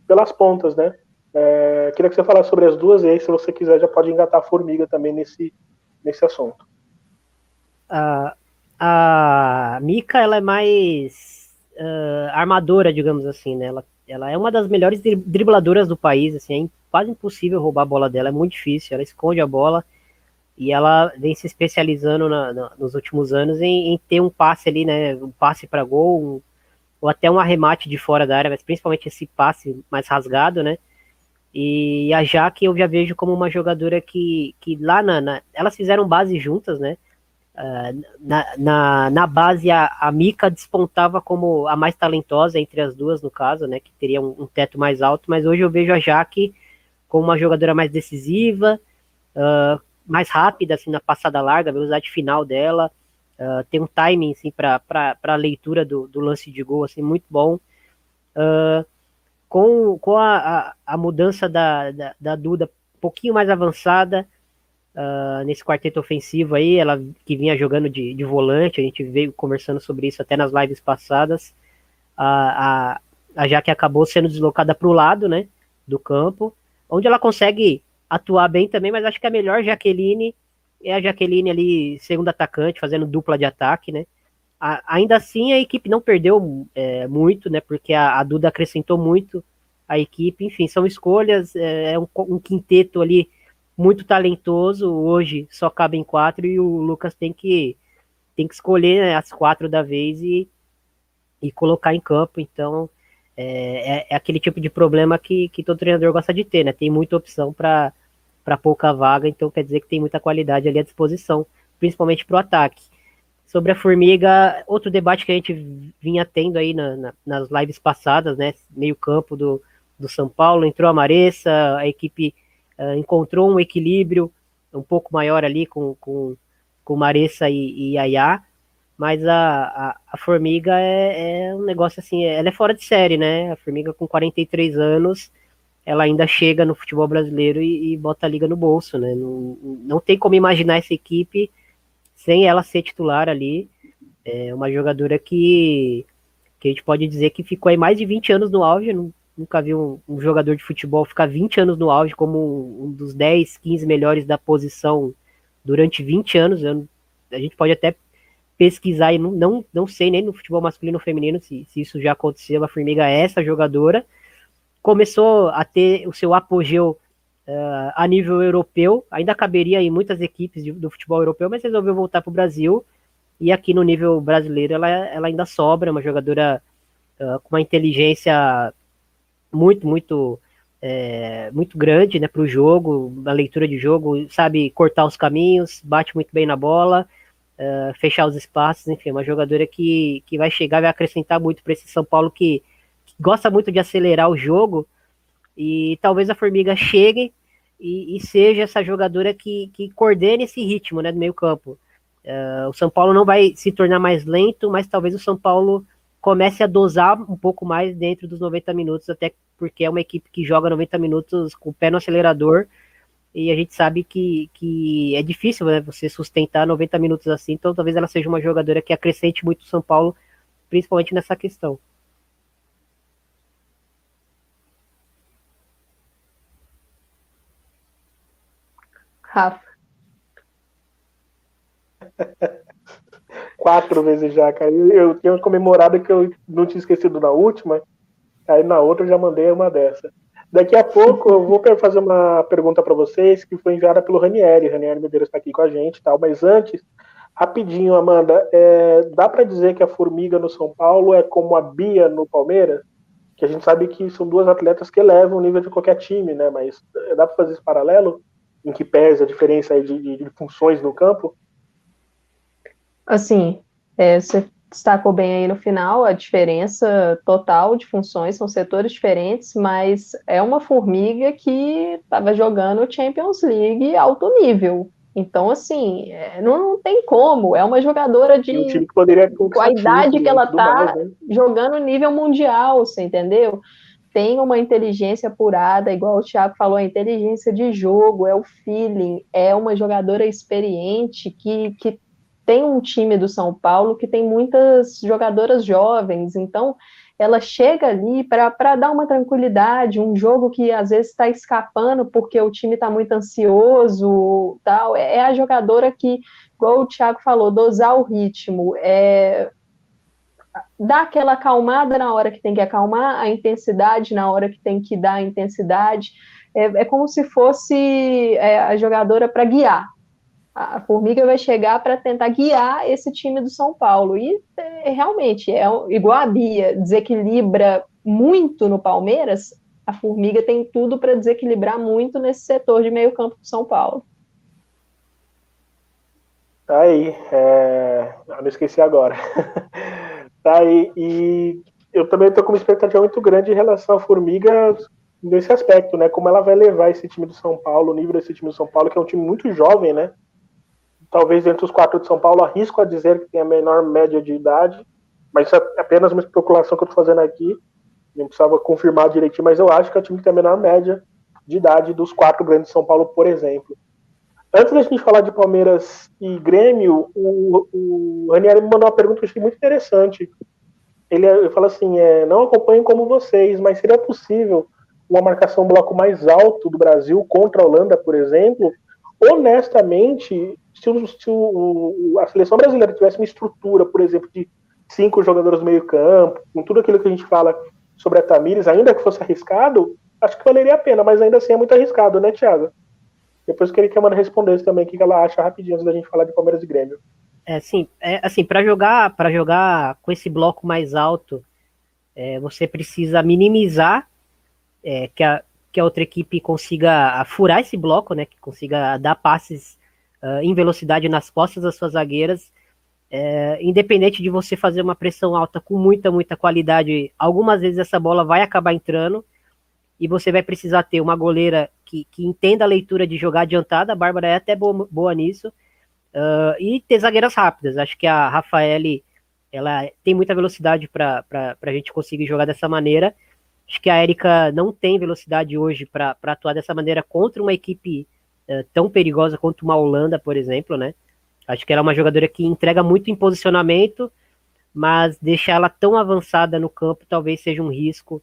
pelas pontas, né? É, queria que você falasse sobre as duas e aí, se você quiser, já pode engatar a formiga também nesse, nesse assunto. Uh, a Mika ela é mais uh, armadora, digamos assim, né? Ela, ela é uma das melhores dribladoras do país, assim, é quase impossível roubar a bola dela, é muito difícil, ela esconde a bola e ela vem se especializando na, na, nos últimos anos em, em, ter um passe ali, né? Um passe para gol, um, ou até um arremate de fora da área, mas principalmente esse passe mais rasgado, né? E a Jaque eu já vejo como uma jogadora que, que lá na, na elas fizeram base juntas, né? Na, na, na, base, a, a Mika despontava como a mais talentosa entre as duas, no caso, né? Que teria um, um teto mais alto, mas hoje eu vejo a Jaque como uma jogadora mais decisiva, uh, mais rápida assim na passada larga, velocidade final dela, uh, tem um timing assim para a leitura do, do, lance de gol assim muito bom. Uh, com, com a, a, a mudança da, da, da, Duda um pouquinho mais avançada uh, nesse quarteto ofensivo aí, ela que vinha jogando de, de volante, a gente veio conversando sobre isso até nas lives passadas, a, a, a Jaque acabou sendo deslocada para o lado, né, do campo, onde ela consegue atuar bem também, mas acho que a melhor Jaqueline é a Jaqueline ali, segundo atacante, fazendo dupla de ataque, né, ainda assim, a equipe não perdeu é, muito, né? Porque a, a, Duda acrescentou muito a equipe. Enfim, são escolhas. É, é um, um, quinteto ali muito talentoso. Hoje só cabem quatro e o Lucas tem que tem que escolher né, as quatro da vez e, e colocar em campo. Então, é, é, é aquele tipo de problema que, que todo treinador gosta de ter, né? Tem muita opção para pouca vaga, então quer dizer que tem muita qualidade ali à disposição, principalmente para o ataque. Sobre a Formiga, outro debate que a gente vinha tendo aí na, na, nas lives passadas, né? Meio campo do, do São Paulo, entrou a Maressa, a equipe uh, encontrou um equilíbrio um pouco maior ali com, com, com Maressa e, e Ayá, mas a, a, a Formiga é, é, um negócio assim, ela é fora de série, né? A Formiga com 43 anos, ela ainda chega no futebol brasileiro e, e bota a liga no bolso, né? Não, não tem como imaginar essa equipe sem ela ser titular ali. É uma jogadora que, que a gente pode dizer que ficou aí mais de 20 anos no auge. Nunca vi um, um jogador de futebol ficar 20 anos no auge como um dos 10, 15 melhores da posição durante 20 anos. Eu, a gente pode até pesquisar e não, não, não sei nem no futebol masculino ou feminino se, se isso já aconteceu. A Formiga é essa jogadora. Começou a ter o seu apogeu uh, a nível europeu, ainda caberia em muitas equipes de, do futebol europeu, mas resolveu voltar para o Brasil. E aqui no nível brasileiro ela, ela ainda sobra, uma jogadora uh, com uma inteligência muito, muito, é, muito grande né, para o jogo, a leitura de jogo, sabe cortar os caminhos, bate muito bem na bola, uh, fechar os espaços, enfim, é uma jogadora que, que vai chegar, vai acrescentar muito para esse São Paulo que, que, gosta muito de acelerar o jogo. E talvez a Formiga chegue e, e, seja essa jogadora que, que coordene esse ritmo né, do meio campo. Uh, o São Paulo não vai se tornar mais lento, mas talvez o São Paulo comece a dosar um pouco mais dentro dos 90 minutos, até porque é uma equipe que joga 90 minutos com o pé no acelerador, e a gente sabe que, que é difícil né, você sustentar 90 minutos assim, então talvez ela seja uma jogadora que acrescente muito o São Paulo, principalmente nessa questão. Rafa. Quatro vezes já, cara. Eu, eu tinha comemorado que eu não tinha esquecido na última, aí na outra eu já mandei uma dessa. Daqui a pouco eu vou fazer uma pergunta para vocês que foi enviada pelo Ranieri. Ranieri Medeiros está aqui com a gente, tal. Mas antes, rapidinho, Amanda, é, dá para dizer que a Formiga no São Paulo é como a Bia no Palmeiras? Que a gente sabe que são duas atletas que elevam o nível de qualquer time, né? Mas dá para fazer esse paralelo? em que pesa a diferença de, de, de funções no campo? Assim, é, você destacou bem aí no final a diferença total de funções, são setores diferentes, mas é uma formiga que estava jogando Champions League alto nível. Então, assim, é, não, não, tem como. É uma jogadora de. Um com a idade que ela está né? jogando nível mundial, você entendeu? tem uma inteligência apurada, igual o Thiago falou, a inteligência de jogo, é o feeling, é uma jogadora experiente que, que tem um time do São Paulo que tem muitas jogadoras jovens, então ela chega ali para dar uma tranquilidade, um jogo que às vezes está escapando porque o time está muito ansioso, tal. É a jogadora que, igual o Thiago falou, dosar o ritmo, é dá aquela acalmada na hora que tem que acalmar, a intensidade na hora que tem que dar a intensidade. É, é como se fosse é, a jogadora para guiar. A Formiga vai chegar para tentar guiar esse time do São Paulo. E é, realmente, é igual a Bia, desequilibra muito no Palmeiras, a Formiga tem tudo para desequilibrar muito nesse setor de meio campo do São Paulo. Tá aí, é... eu não esqueci agora. Tá? E, e eu também estou com uma expectativa muito grande em relação à Formiga, nesse aspecto, né? Como ela vai levar esse time do São Paulo, o nível desse time do São Paulo, que é um time muito jovem, né? Talvez entre os quatro de São Paulo, arrisco a dizer que tem a menor média de idade, mas isso é apenas uma especulação que eu estou fazendo aqui. Não precisava confirmar direitinho, mas eu acho que é o time que tem a menor média de idade dos quatro grandes de São Paulo, por exemplo. Antes da gente falar de Palmeiras e Grêmio, o, o Ranieri me mandou uma pergunta que eu achei muito interessante. Ele, ele fala assim: é, não acompanho como vocês, mas seria possível uma marcação bloco mais alto do Brasil contra a Holanda, por exemplo? Honestamente, se, o, se o, a seleção brasileira tivesse uma estrutura, por exemplo, de cinco jogadores no meio-campo, com tudo aquilo que a gente fala sobre a Tamires, ainda que fosse arriscado, acho que valeria a pena, mas ainda assim é muito arriscado, né, Thiago? Depois queria que a Amanda respondesse também o que ela acha rapidinho antes da gente falar de Palmeiras e Grêmio. É, sim, é, assim, para jogar, para jogar com esse bloco mais alto, é, você precisa minimizar é, que, a, que a outra equipe consiga furar esse bloco, né? Que consiga dar passes uh, em velocidade nas costas das suas zagueiras. É, independente de você fazer uma pressão alta com muita, muita qualidade, algumas vezes essa bola vai acabar entrando e você vai precisar ter uma goleira que, que entenda a leitura de jogar adiantada, a Bárbara é até boa, boa nisso, uh, e ter zagueiras rápidas. Acho que a Rafaele ela tem muita velocidade para a gente conseguir jogar dessa maneira. Acho que a Erika não tem velocidade hoje para atuar dessa maneira contra uma equipe uh, tão perigosa quanto uma Holanda, por exemplo, né? Acho que ela é uma jogadora que entrega muito em posicionamento, mas deixar ela tão avançada no campo talvez seja um risco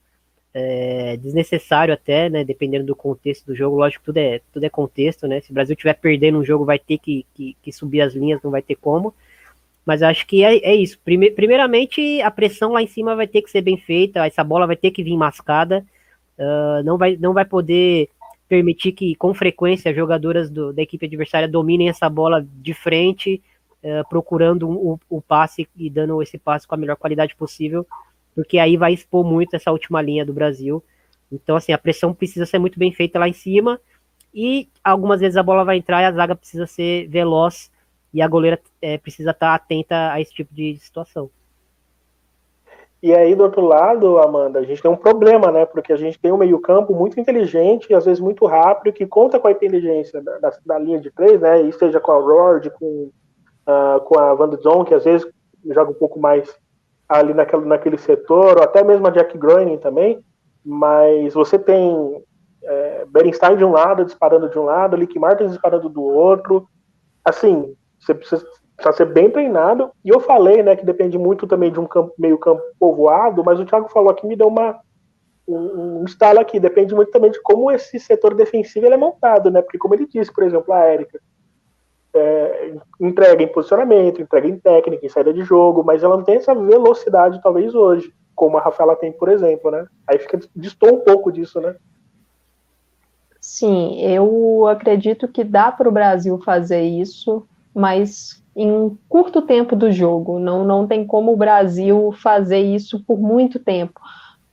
é, desnecessário até, né? Dependendo do contexto do jogo, lógico, tudo é, tudo é contexto, né? Se o Brasil estiver perdendo um jogo, vai ter que, que, que, subir as linhas, não vai ter como. Mas acho que é, é isso. Prime, primeiramente, a pressão lá em cima vai ter que ser bem feita, essa bola vai ter que vir mascada, uh, não, vai, não vai poder permitir que, com frequência, jogadoras do, da equipe adversária dominem essa bola de frente, uh, procurando o, o passe e dando esse passe com a melhor qualidade possível porque aí vai expor muito essa última linha do Brasil. Então, assim, a pressão precisa ser muito bem feita lá em cima, e algumas vezes a bola vai entrar e a zaga precisa ser veloz, e a goleira é, precisa estar atenta a esse tipo de situação. E aí, do outro lado, Amanda, a gente tem um problema, né? Porque a gente tem um meio-campo muito inteligente às vezes muito rápido, que conta com a inteligência da, da, da linha de três, né? E seja com a Rord, com, uh, com a Van Zon, que às vezes joga um pouco mais ali naquele, naquele setor, ou até mesmo a Jack Groening também, mas você tem é, Berenstein de um lado, disparando de um lado, Lick Martins disparando do outro. Assim, você precisa, precisa ser bem treinado. E eu falei, né, que depende muito também de um campo, meio campo povoado, mas o Thiago falou aqui, me deu uma, um, um estalo aqui. Depende muito também de como esse setor defensivo ele é montado, né? Porque como ele disse, por exemplo, a Érica, é, entrega em posicionamento, entrega em técnica, em saída de jogo, mas ela não tem essa velocidade, talvez, hoje, como a Rafaela tem, por exemplo, né? Aí fica distou um pouco disso, né? Sim, eu acredito que dá para o Brasil fazer isso, mas em curto tempo do jogo. Não, não tem como o Brasil fazer isso por muito tempo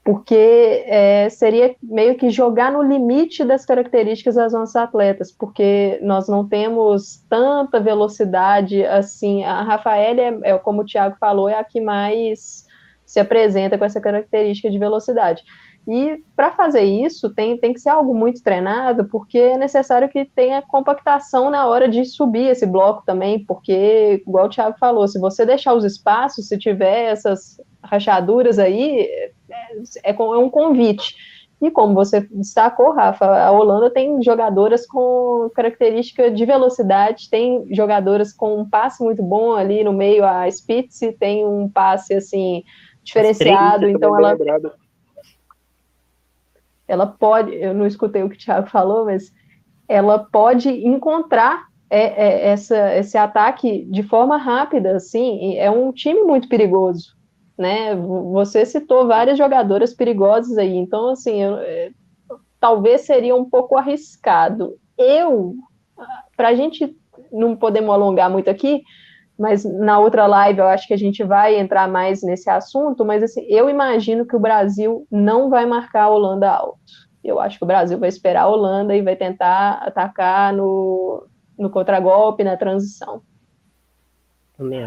porque é, seria meio que jogar no limite das características das nossas atletas, porque nós não temos tanta velocidade assim. A Rafaela, é, é, como o Thiago falou, é a que mais se apresenta com essa característica de velocidade. E para fazer isso tem, tem que ser algo muito treinado, porque é necessário que tenha compactação na hora de subir esse bloco também, porque, igual o Thiago falou, se você deixar os espaços, se tiver essas rachaduras aí, é, é um convite. E como você destacou, Rafa, a Holanda tem jogadoras com característica de velocidade, tem jogadoras com um passe muito bom ali no meio, a Spitz tem um passe assim diferenciado, então ela ela pode, eu não escutei o que o Thiago falou, mas ela pode encontrar é, é, essa, esse ataque de forma rápida, assim, é um time muito perigoso, né? Você citou várias jogadoras perigosas aí, então assim, eu, é, talvez seria um pouco arriscado. Eu, para a gente não podemos alongar muito aqui, mas na outra live eu acho que a gente vai entrar mais nesse assunto, mas assim, eu imagino que o Brasil não vai marcar a Holanda alto. Eu acho que o Brasil vai esperar a Holanda e vai tentar atacar no, no contragolpe, na transição.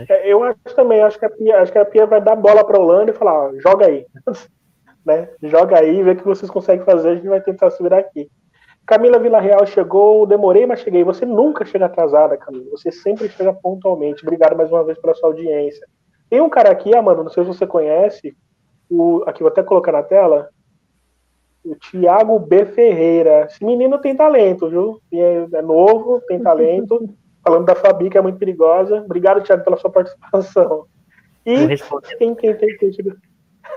É, eu acho também, acho que a Pia, acho que a Pia vai dar bola para a Holanda e falar, ó, joga aí. né? Joga aí, vê o que vocês conseguem fazer, a gente vai tentar subir aqui. Camila Villarreal chegou, demorei, mas cheguei. Você nunca chega atrasada, Camila. Você sempre chega pontualmente. Obrigado mais uma vez pela sua audiência. Tem um cara aqui, Amanda, não sei se você conhece, o, aqui vou até colocar na tela, o Thiago B. Ferreira. Esse menino tem talento, viu? É, é novo, tem talento. Falando da Fabi, que é muito perigosa. Obrigado, Thiago, pela sua participação. E quem, quem, quem, quem, chegou...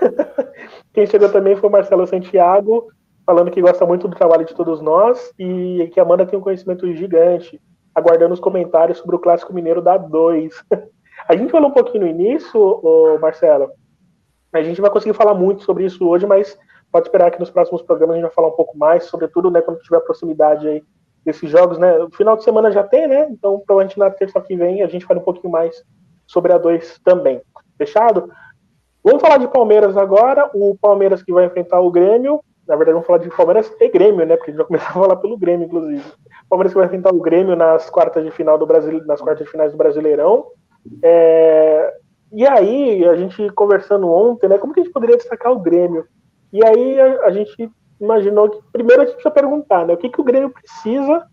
quem chegou também foi o Marcelo Santiago, falando que gosta muito do trabalho de todos nós e que a Amanda tem um conhecimento gigante, aguardando os comentários sobre o Clássico Mineiro da 2. A gente falou um pouquinho no início, Marcelo, a gente vai conseguir falar muito sobre isso hoje, mas pode esperar que nos próximos programas a gente vai falar um pouco mais, sobretudo né, quando tiver proximidade aí desses jogos, né? O final de semana já tem, né? Então, provavelmente na terça que vem a gente fala um pouquinho mais sobre a 2 também. Fechado? Vamos falar de Palmeiras agora. O Palmeiras que vai enfrentar o Grêmio. Na verdade, vamos falar de Palmeiras e Grêmio, né? Porque a gente vai começar a falar pelo Grêmio, inclusive. O Palmeiras que vai enfrentar o Grêmio nas quartas de final do Brasil, nas quartas de finais do Brasileirão. É... E aí, a gente conversando ontem, né? Como que a gente poderia destacar o Grêmio? E aí a, a gente imaginou que primeiro a gente precisa perguntar, né? O que, que o Grêmio precisa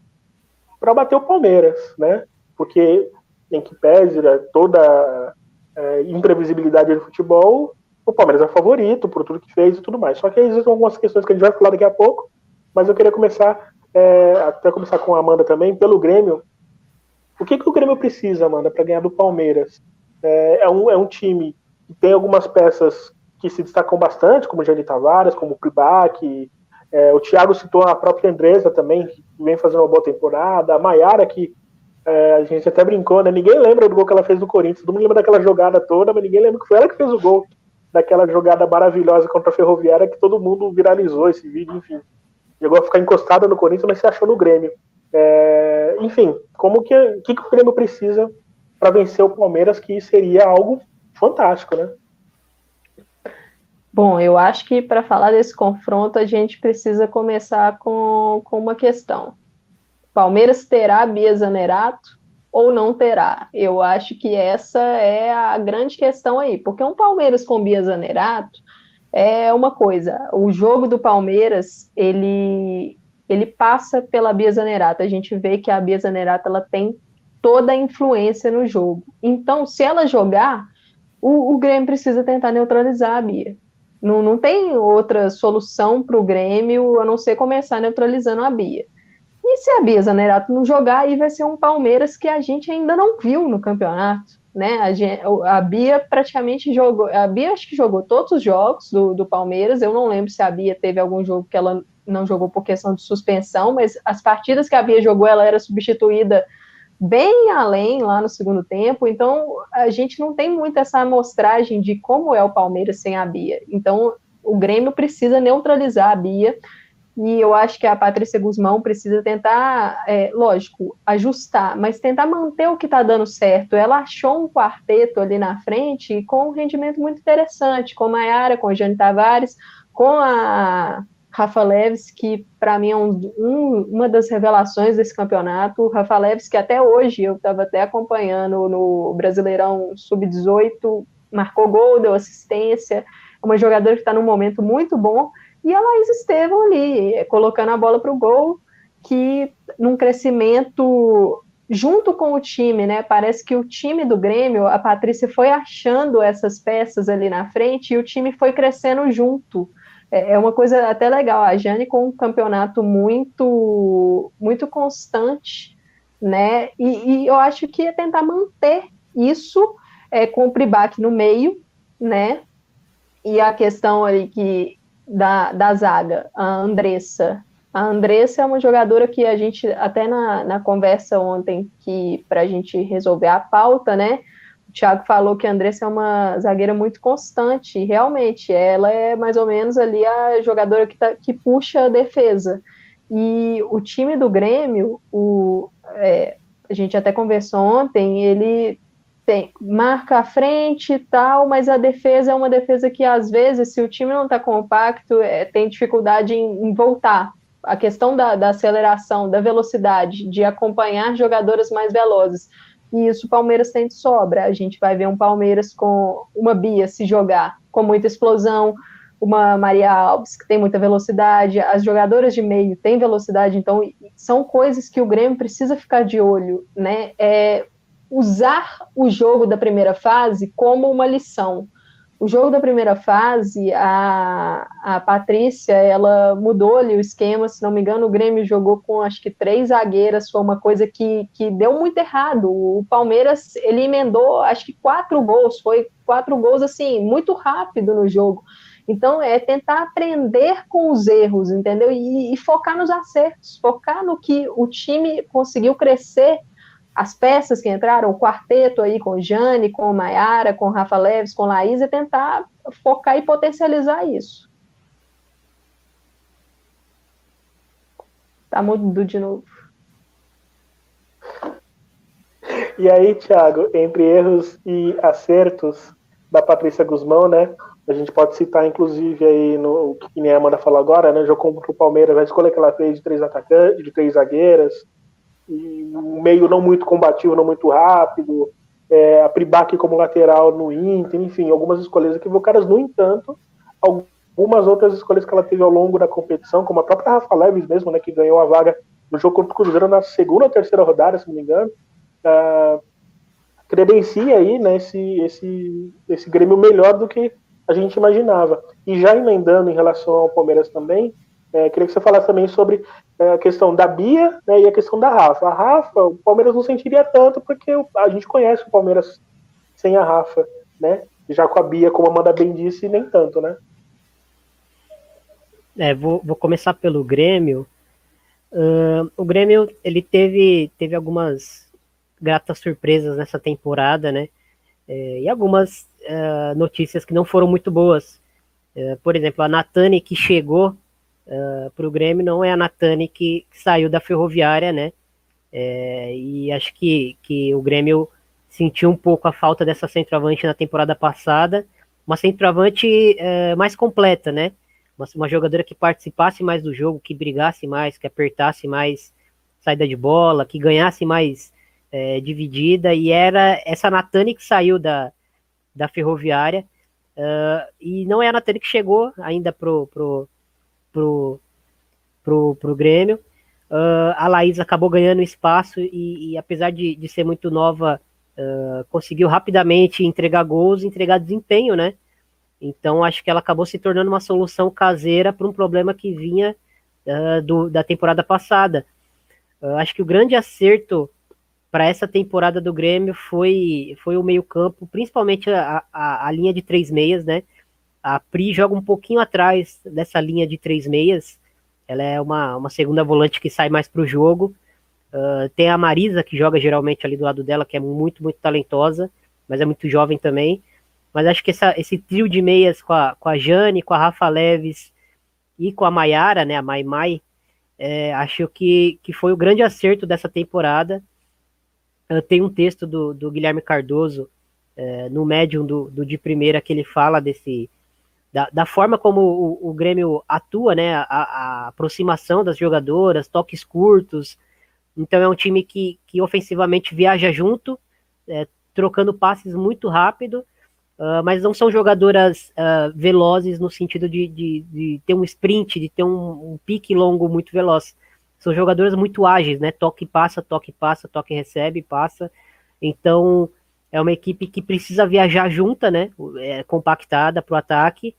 para bater o Palmeiras, né? Porque em que pese né, toda é, imprevisibilidade do futebol, o Palmeiras é favorito por tudo que fez e tudo mais. Só que existem algumas questões que a gente vai falar daqui a pouco, mas eu queria começar, é, até começar com a Amanda também, pelo Grêmio. O que, que o Grêmio precisa, Amanda, para ganhar do Palmeiras? É, é, um, é um time que tem algumas peças que se destacam bastante, como o Jani Tavares, como o Pribac, é, o Thiago citou a própria Andresa também, que vem fazendo uma boa temporada, a Maiara, que é, a gente até brincou, né? Ninguém lembra do gol que ela fez no Corinthians. Todo mundo lembra daquela jogada toda, mas ninguém lembra que foi ela que fez o gol daquela jogada maravilhosa contra a Ferroviária que todo mundo viralizou esse vídeo, enfim. Chegou a ficar encostada no Corinthians, mas se achou no Grêmio. É, enfim, como que, que, que o Grêmio precisa para vencer o Palmeiras, que seria algo fantástico, né? Bom, eu acho que para falar desse confronto a gente precisa começar com, com uma questão. Palmeiras terá Bia Zanerato ou não terá? Eu acho que essa é a grande questão aí, porque um Palmeiras com Bia Zanerato é uma coisa. O jogo do Palmeiras, ele ele passa pela Bia Zanerato. A gente vê que a Bia Zanerato ela tem toda a influência no jogo. Então, se ela jogar, o, o Grêmio precisa tentar neutralizar a Bia. Não, não tem outra solução para o Grêmio a não ser começar neutralizando a Bia. E se a Bia Zanerato não jogar, aí vai ser um Palmeiras que a gente ainda não viu no campeonato. Né? A, a Bia praticamente jogou. A Bia acho que jogou todos os jogos do, do Palmeiras. Eu não lembro se a Bia teve algum jogo que ela não jogou por questão de suspensão, mas as partidas que a Bia jogou, ela era substituída bem além lá no segundo tempo. Então a gente não tem muito essa amostragem de como é o Palmeiras sem a Bia. Então o Grêmio precisa neutralizar a Bia e eu acho que a Patrícia Guzmão precisa tentar, é, lógico, ajustar, mas tentar manter o que está dando certo. Ela achou um quarteto ali na frente com um rendimento muito interessante, com a Mayara, com a Jane Tavares, com a Rafa Leves, que para mim é um, um, uma das revelações desse campeonato. Rafa Leves, que até hoje eu estava até acompanhando no Brasileirão Sub-18, marcou gol, deu assistência, é uma jogadora que está num momento muito bom e a Laís Estevam ali, colocando a bola para o gol, que num crescimento junto com o time, né? Parece que o time do Grêmio, a Patrícia foi achando essas peças ali na frente e o time foi crescendo junto. É, é uma coisa até legal. A Jane com um campeonato muito, muito constante, né? E, e eu acho que é tentar manter isso é, com o Pribac no meio, né? E a questão ali que da, da zaga, a Andressa. A Andressa é uma jogadora que a gente, até na, na conversa ontem, que para a gente resolver a pauta, né? O Thiago falou que a Andressa é uma zagueira muito constante, e realmente, ela é mais ou menos ali a jogadora que, tá, que puxa a defesa. E o time do Grêmio, o, é, a gente até conversou ontem, ele tem, marca à frente e tal, mas a defesa é uma defesa que, às vezes, se o time não está compacto, é, tem dificuldade em, em, voltar. A questão da, da, aceleração, da velocidade, de acompanhar jogadoras mais velozes. E isso o Palmeiras tem de sobra. A gente vai ver um Palmeiras com uma Bia se jogar com muita explosão, uma Maria Alves, que tem muita velocidade, as jogadoras de meio têm velocidade, então são coisas que o Grêmio precisa ficar de olho, né? É usar o jogo da primeira fase como uma lição. O jogo da primeira fase, a, a Patrícia, ela mudou ali o esquema, se não me engano, o Grêmio jogou com acho que três zagueiras, foi uma coisa que, que deu muito errado. O Palmeiras, ele emendou acho que quatro gols, foi quatro gols assim, muito rápido no jogo. Então, é tentar aprender com os erros, entendeu? E, e, focar nos acertos, focar no que o time conseguiu crescer, as peças que entraram, o quarteto aí com Jane, com Maiara, com Rafa Leves, com Laís, e tentar focar e potencializar isso. Tá mudo de novo. E aí, Thiago, entre erros e acertos da Patrícia Guzmão, né? A gente pode citar, inclusive, aí no que nem a Amanda falou agora, né? Jogo contra o Palmeiras, a escolha que ela fez de três atacantes, de três zagueiras, um meio não muito combativo, não muito rápido, é, a Pribac como lateral no Inter, enfim, algumas escolhas equivocadas. No entanto, algumas outras escolhas que ela teve ao longo da competição, como a própria Rafa Leves mesmo, né, que ganhou a vaga no jogo contra o Cruzeiro na segunda ou terceira rodada, se não me engano, uh, credencia aí né, esse, esse, esse Grêmio melhor do que a gente imaginava. E já emendando em relação ao Palmeiras também, é, queria que você falasse também sobre é, a questão da Bia né, e a questão da Rafa. A Rafa, o Palmeiras não sentiria tanto, porque a gente conhece o Palmeiras sem a Rafa, né? Já com a Bia, como a Amanda bem disse, nem tanto, né? É, vou, vou começar pelo Grêmio. Uh, o Grêmio, ele teve, teve algumas gratas surpresas nessa temporada, né? É, e algumas uh, notícias que não foram muito boas. Uh, por exemplo, a Natane que chegou uh, para o Grêmio não é a Natane que, que saiu da Ferroviária, né? É, e acho que, que o Grêmio sentiu um pouco a falta dessa centroavante na temporada passada, uma centroavante uh, mais completa, né? Uma, uma, jogadora que participasse mais do jogo, que brigasse mais, que apertasse mais saída de bola, que ganhasse mais é, dividida, e era essa Natane que saiu da, da Ferroviária, uh, e não é a Natane que chegou ainda pro, pro, pro, pro, pro Grêmio. Uh, a Laís acabou ganhando espaço e, e apesar de, de, ser muito nova, uh, conseguiu rapidamente entregar gols, entregar desempenho, né? Então acho que ela acabou se tornando uma solução caseira para um problema que vinha uh, do, da temporada passada. acho que o grande acerto para essa temporada do Grêmio foi, foi o meio-campo, principalmente a, a, a, linha de três meias, né? A Pri joga um pouquinho atrás dessa linha de três meias. Ela é uma, uma segunda volante que sai mais para o jogo. Uh, tem a Marisa, que joga geralmente ali do lado dela, que é muito, muito talentosa, mas é muito jovem também. Mas acho que essa, esse trio de meias com a, com a Jane, com a Rafa Leves e com a Maiara, né, a Mai Mai, é, acho que, que foi o grande acerto dessa temporada tem um texto do, do Guilherme Cardoso é, no Medium do, do, de primeira que ele fala desse da, da forma como o, o, Grêmio atua, né, a, a, aproximação das jogadoras, toques curtos. Então é um time que, que ofensivamente viaja junto, é, trocando passes muito rápido, uh, mas não são jogadoras uh, velozes no sentido de, de, de, ter um sprint, de ter um, um pique longo muito veloz são jogadoras muito ágeis, né? Toque passa, toque passa, toque recebe, passa. Então é uma equipe que precisa viajar junta, né? É, compactada para o ataque.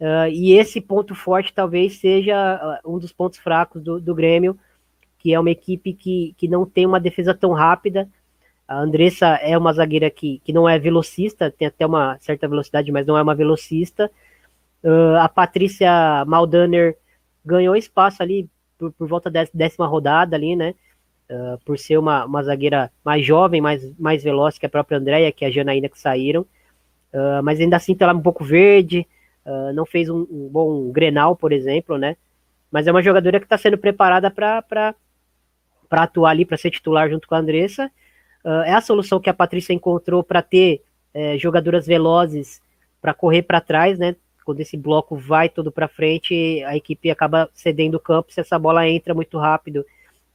Uh, e esse ponto forte talvez seja ah, um dos pontos fracos do, do Grêmio, que é uma equipe que, que não tem uma defesa tão rápida. A Andressa é uma zagueira que, que não é velocista, tem até uma certa velocidade, mas não é uma velocista. Uh, a Patrícia Maldaner ganhou espaço ali por, por volta da décima rodada ali, né? Uh, por ser uma, uma zagueira mais jovem, mais, mais veloz que a própria Andréia, que a Janaína que saíram. Uh, mas ainda assim, tá lá um pouco verde, uh, não fez um, um, bom Grenal, por exemplo, né? Mas é uma jogadora que está sendo preparada para atuar ali, para ser titular junto com a Andressa. é a solução que a Patrícia encontrou para ter é, jogadoras velozes para correr para trás, né? quando esse bloco vai todo para frente, a equipe acaba cedendo o campo se essa bola entra muito rápido.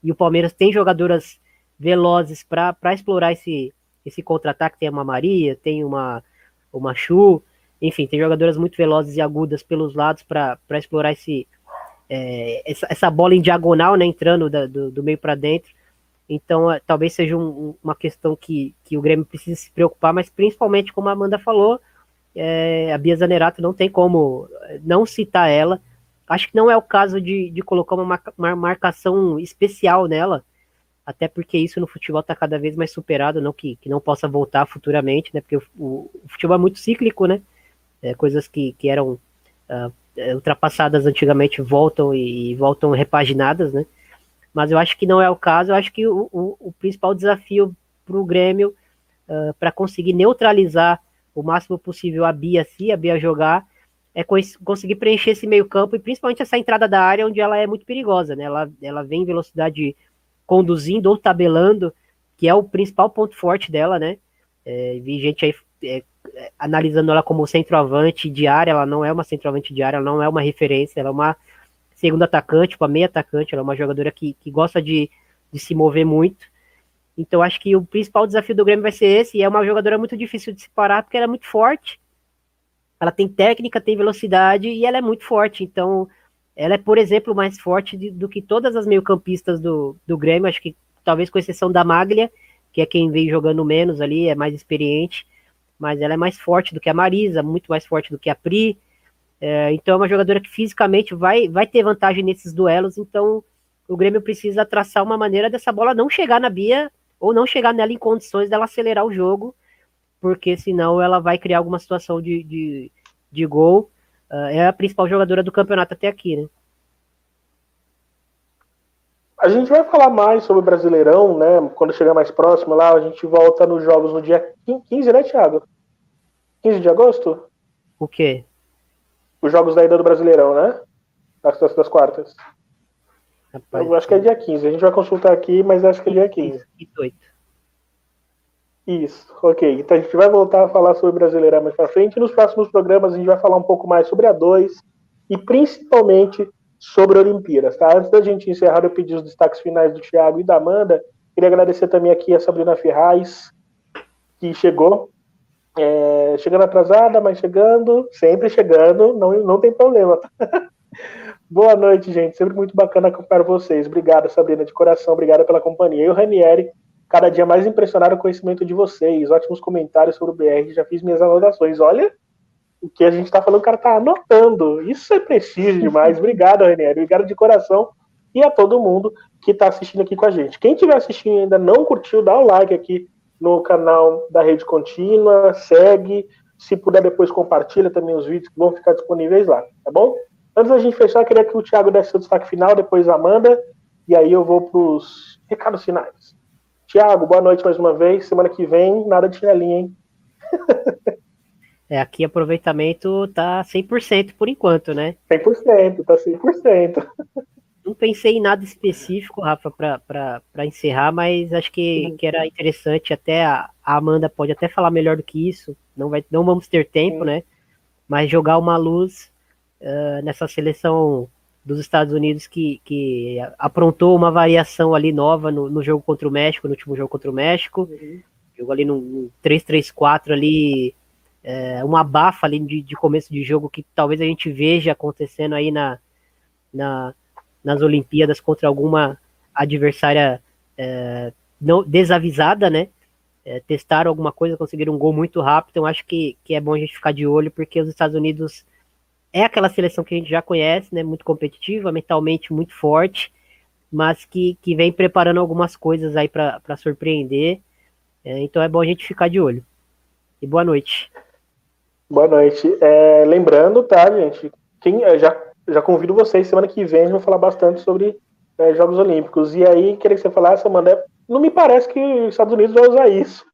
E o Palmeiras tem jogadoras velozes para explorar esse, esse contra-ataque. Tem uma Maria, tem uma, uma Chu, enfim, tem jogadoras muito velozes e agudas pelos lados para explorar esse, é, essa, essa, bola em diagonal, né, entrando da, do, do, meio para dentro. Então, é, talvez seja um, uma questão que, que o Grêmio precisa se preocupar, mas principalmente, como a Amanda falou, é, a Bia Zanerato não tem como não citar ela. Acho que não é o caso de, de colocar uma, uma marcação especial nela, até porque isso no futebol está cada vez mais superado, não que, que não possa voltar futuramente, né? Porque o, o, futebol é muito cíclico, né? É, coisas que, que eram uh, ultrapassadas antigamente voltam e, e, voltam repaginadas, né? Mas eu acho que não é o caso. Eu acho que o, o, o principal desafio para o Grêmio uh, para conseguir neutralizar o máximo possível a Bia se a Bia jogar é conseguir preencher esse meio campo e principalmente essa entrada da área onde ela é muito perigosa, né? Ela, ela vem em velocidade conduzindo ou tabelando, que é o principal ponto forte dela, né? É, vi gente aí é, analisando ela como centroavante de área, ela não é uma centroavante de área, ela não é uma referência, ela é uma segunda atacante, uma meia atacante, ela é uma jogadora que, que gosta de, de se mover muito. Então acho que o principal desafio do Grêmio vai ser esse, e é uma jogadora muito difícil de se parar, porque ela é muito forte, ela tem técnica, tem velocidade, e ela é muito forte, então ela é, por exemplo, mais forte de, do que todas as meio-campistas do, do Grêmio, acho que talvez com exceção da Maglia, que é quem vem jogando menos ali, é mais experiente, mas ela é mais forte do que a Marisa, muito mais forte do que a Pri. É, então é uma jogadora que fisicamente vai, vai ter vantagem nesses duelos, então o Grêmio precisa traçar uma maneira dessa bola não chegar na Bia ou não chegar nela em condições dela acelerar o jogo, porque senão ela vai criar alguma situação de, de, de gol uh, é a principal jogadora do campeonato até aqui, né? A gente vai falar mais sobre o Brasileirão, né? Quando chegar mais próximo lá, a gente volta nos jogos no dia 15, né, Thiago? 15 de agosto? O quê? Os jogos da ida do Brasileirão, né? Das, das quartas. Rapaz, Eu acho que é dia 15. A gente vai consultar aqui, mas acho que é dia 15. 18. Isso, ok. Então a gente vai voltar a falar sobre Brasileirão mais para frente. Nos próximos programas a gente vai falar um pouco mais sobre a 2 e principalmente sobre Olimpíadas. Tá? Antes da gente encerrar, eu pedi os destaques finais do Thiago e da Amanda. Queria agradecer também aqui a Sabrina Ferraz, que chegou. É, chegando atrasada, mas chegando, sempre chegando, não, não tem problema. Boa noite, gente. Sempre muito bacana acompanhar vocês. Obrigado, Sabrina, de coração. Obrigada pela companhia. E o Ranieri, cada dia mais impressionado com o conhecimento de vocês. Ótimos comentários sobre o BR, já fiz minhas anotações. Olha o que a gente está falando, o cara está anotando. Isso é prestígio demais. Obrigado, René. Obrigado de coração. E a todo mundo que está assistindo aqui com a gente. Quem estiver assistindo e ainda não curtiu, dá o um like aqui no canal da Rede Contínua, segue. Se puder, depois compartilha também os vídeos que vão ficar disponíveis lá, tá bom? Antes da gente fechar, queria que o Thiago desse o destaque final, depois a Amanda, e aí eu vou para os recados finais. Tiago, boa noite mais uma vez. Semana que vem, nada de chinelinha, hein? É, aqui aproveitamento tá 100% por enquanto, né? 100%, tá 100%. Não pensei em nada específico, Rafa, para encerrar, mas acho que, que era interessante. Até a, a, Amanda pode até falar melhor do que isso. Não, vai, não vamos ter tempo, Sim. né? Mas jogar uma luz uh, nessa seleção dos Estados Unidos que, que aprontou uma variação ali nova no, no jogo contra o México, no último jogo contra o México. Uhum. Jogou ali no 3-3-4 ali, é, uma bafa ali de, de, começo de jogo que talvez a gente veja acontecendo aí na, na nas Olimpíadas contra alguma adversária é, não desavisada, né? É, testaram alguma coisa, conseguiram um gol muito rápido. Então acho que, que é bom a gente ficar de olho, porque os Estados Unidos é aquela seleção que a gente já conhece, né? Muito competitiva, mentalmente muito forte, mas que, que vem preparando algumas coisas aí para surpreender. É, então é bom a gente ficar de olho. E boa noite. Boa noite. É, lembrando, tá, gente? Quem, já, já convido vocês, semana que vem, vamos falar bastante sobre é, Jogos Olímpicos. E aí, queria que você falasse, Amanda, não me parece que os Estados Unidos vai usar isso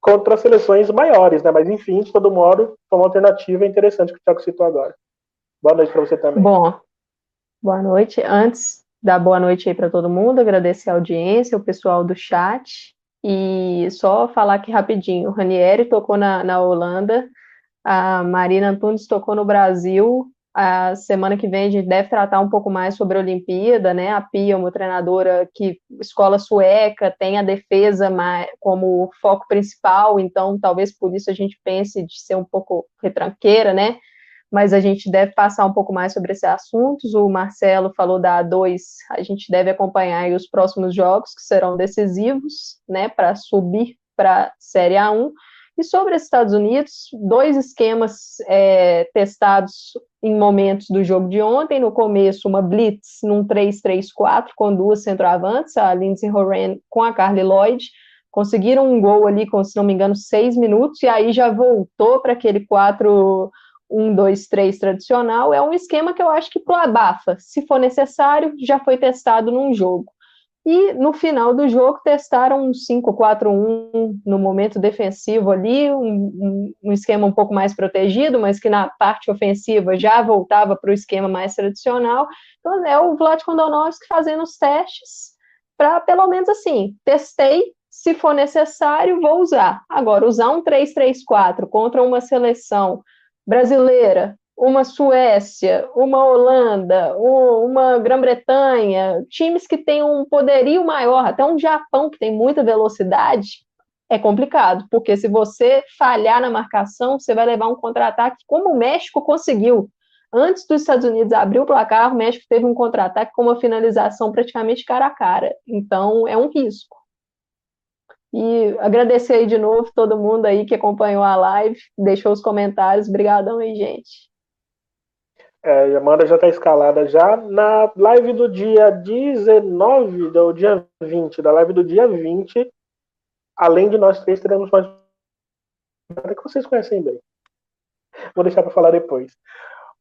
contra seleções maiores, né? Mas enfim, de todo modo, é uma alternativa interessante que o Thiago citou agora. Boa noite para você também. Bom, boa noite. Antes da boa noite aí para todo mundo, agradecer a audiência, o pessoal do chat. E só falar aqui rapidinho: o Ranieri tocou na, na Holanda, a Marina Antunes tocou no Brasil, a semana que vem a gente deve tratar um pouco mais sobre a Olimpíada, né? A Pia, uma treinadora que escola sueca, tem a defesa como foco principal, então talvez por isso a gente pense de ser um pouco retranqueira, né? Mas a gente deve passar um pouco mais sobre esses assuntos. O Marcelo falou da A2, a gente deve acompanhar os próximos jogos que serão decisivos, né, para subir para a Série A1. E sobre os Estados Unidos, dois esquemas é, testados em momentos do jogo de ontem. No começo, uma blitz num 3-3-4 com duas centroavantes, a Lindsay Horan com a Carly Lloyd. Conseguiram um gol ali com, se não me engano, seis minutos, e aí já voltou para aquele 4 1, 2, 3 tradicional. É um esquema que eu acho que pro abafa, se for necessário, já foi testado num jogo. E no final do jogo testaram um 5-4-1 no momento defensivo ali, um, um, um, esquema um pouco mais protegido, mas que na parte ofensiva já voltava para o esquema mais tradicional. Então é o Vlad Kondonovski fazendo os testes para pelo menos assim, testei, se for necessário, vou usar. Agora, usar um 3-3-4 contra uma seleção brasileira, uma Suécia, uma Holanda, uma Grã-Bretanha, times que têm um poderio maior, até um Japão que tem muita velocidade, é complicado, porque se você falhar na marcação, você vai levar um contra-ataque, como o México conseguiu. Antes dos Estados Unidos abrir o placar, o México teve um contra-ataque com uma finalização praticamente cara a cara. Então, é um risco. E agradecer aí de novo todo mundo aí que acompanhou a live, deixou os comentários. Obrigadão aí, gente. É, Amanda já está escalada já. Na live do dia 19, do dia 20, da live do dia 20, além de nós três, teremos mais que vocês conhecem bem. Vou deixar para falar depois.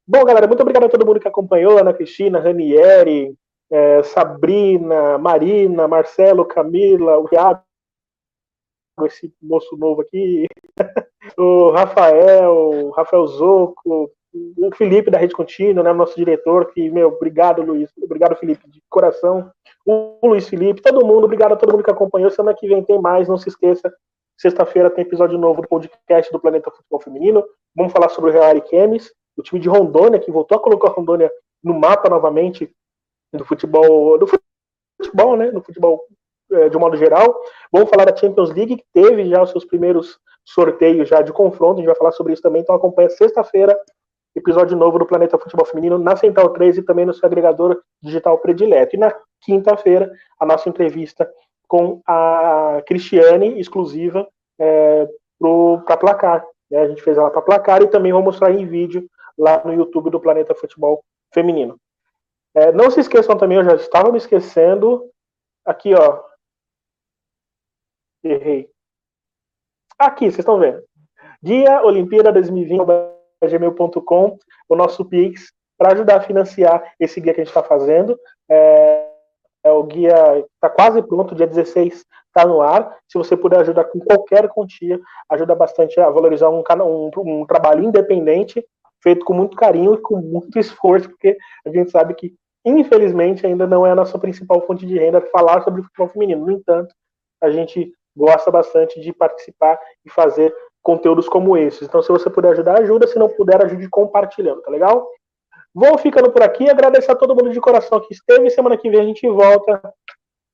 Bom, galera, muito obrigado a todo mundo que acompanhou, Ana Cristina, Ranieri, é, Sabrina, Marina, Marcelo, Camila, o Thiago, esse moço novo aqui, o Rafael, o Rafael Zoco, o Felipe da Rede Contínua, né, nosso diretor, que, meu, obrigado, Luiz, obrigado, Felipe, de coração, o Luiz Felipe, todo mundo, obrigado a todo mundo que acompanhou, semana que vem tem mais, não se esqueça, sexta-feira tem episódio novo do podcast do Planeta Futebol Feminino, vamos falar sobre o Real Ariquemes, o time de Rondônia, que voltou a colocar a Rondônia no mapa novamente do futebol, do futebol, né, no futebol de um modo geral, vamos falar da Champions League, que teve já os seus primeiros sorteios já de confronto, a gente vai falar sobre isso também, então acompanha sexta-feira, episódio novo do Planeta Futebol Feminino na Central 3 e também no seu agregador digital predileto. E na quinta-feira, a nossa entrevista com a Cristiane, exclusiva é, para Placar. Né? A gente fez ela para Placar e também vou mostrar em vídeo lá no YouTube do Planeta Futebol Feminino. É, não se esqueçam também, eu já estava me esquecendo, aqui ó, errei. Aqui, vocês estão vendo. Dia Olimpíada 2020 gmail.com, o nosso Pix, para ajudar a financiar esse guia que a gente está fazendo. É, é, o guia está quase pronto, dia 16 está no ar. Se você puder ajudar com qualquer quantia, ajuda bastante a valorizar um, um, um trabalho independente, feito com muito carinho e com muito esforço, porque a gente sabe que, infelizmente, ainda não é a nossa principal fonte de renda falar sobre futebol feminino. No entanto, a gente gosta bastante de participar e fazer conteúdos como esses. Então, se você puder ajudar, ajuda. Se não puder, ajude compartilhando, tá legal? Vou ficando por aqui. Agradecer a todo mundo de coração que esteve. Semana que vem a gente volta.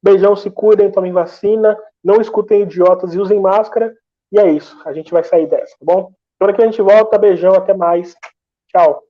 Beijão, se cuidem, tomem vacina. Não escutem idiotas e usem máscara. E é isso. A gente vai sair dessa, tá bom? Semana que a gente volta. Beijão, até mais. Tchau.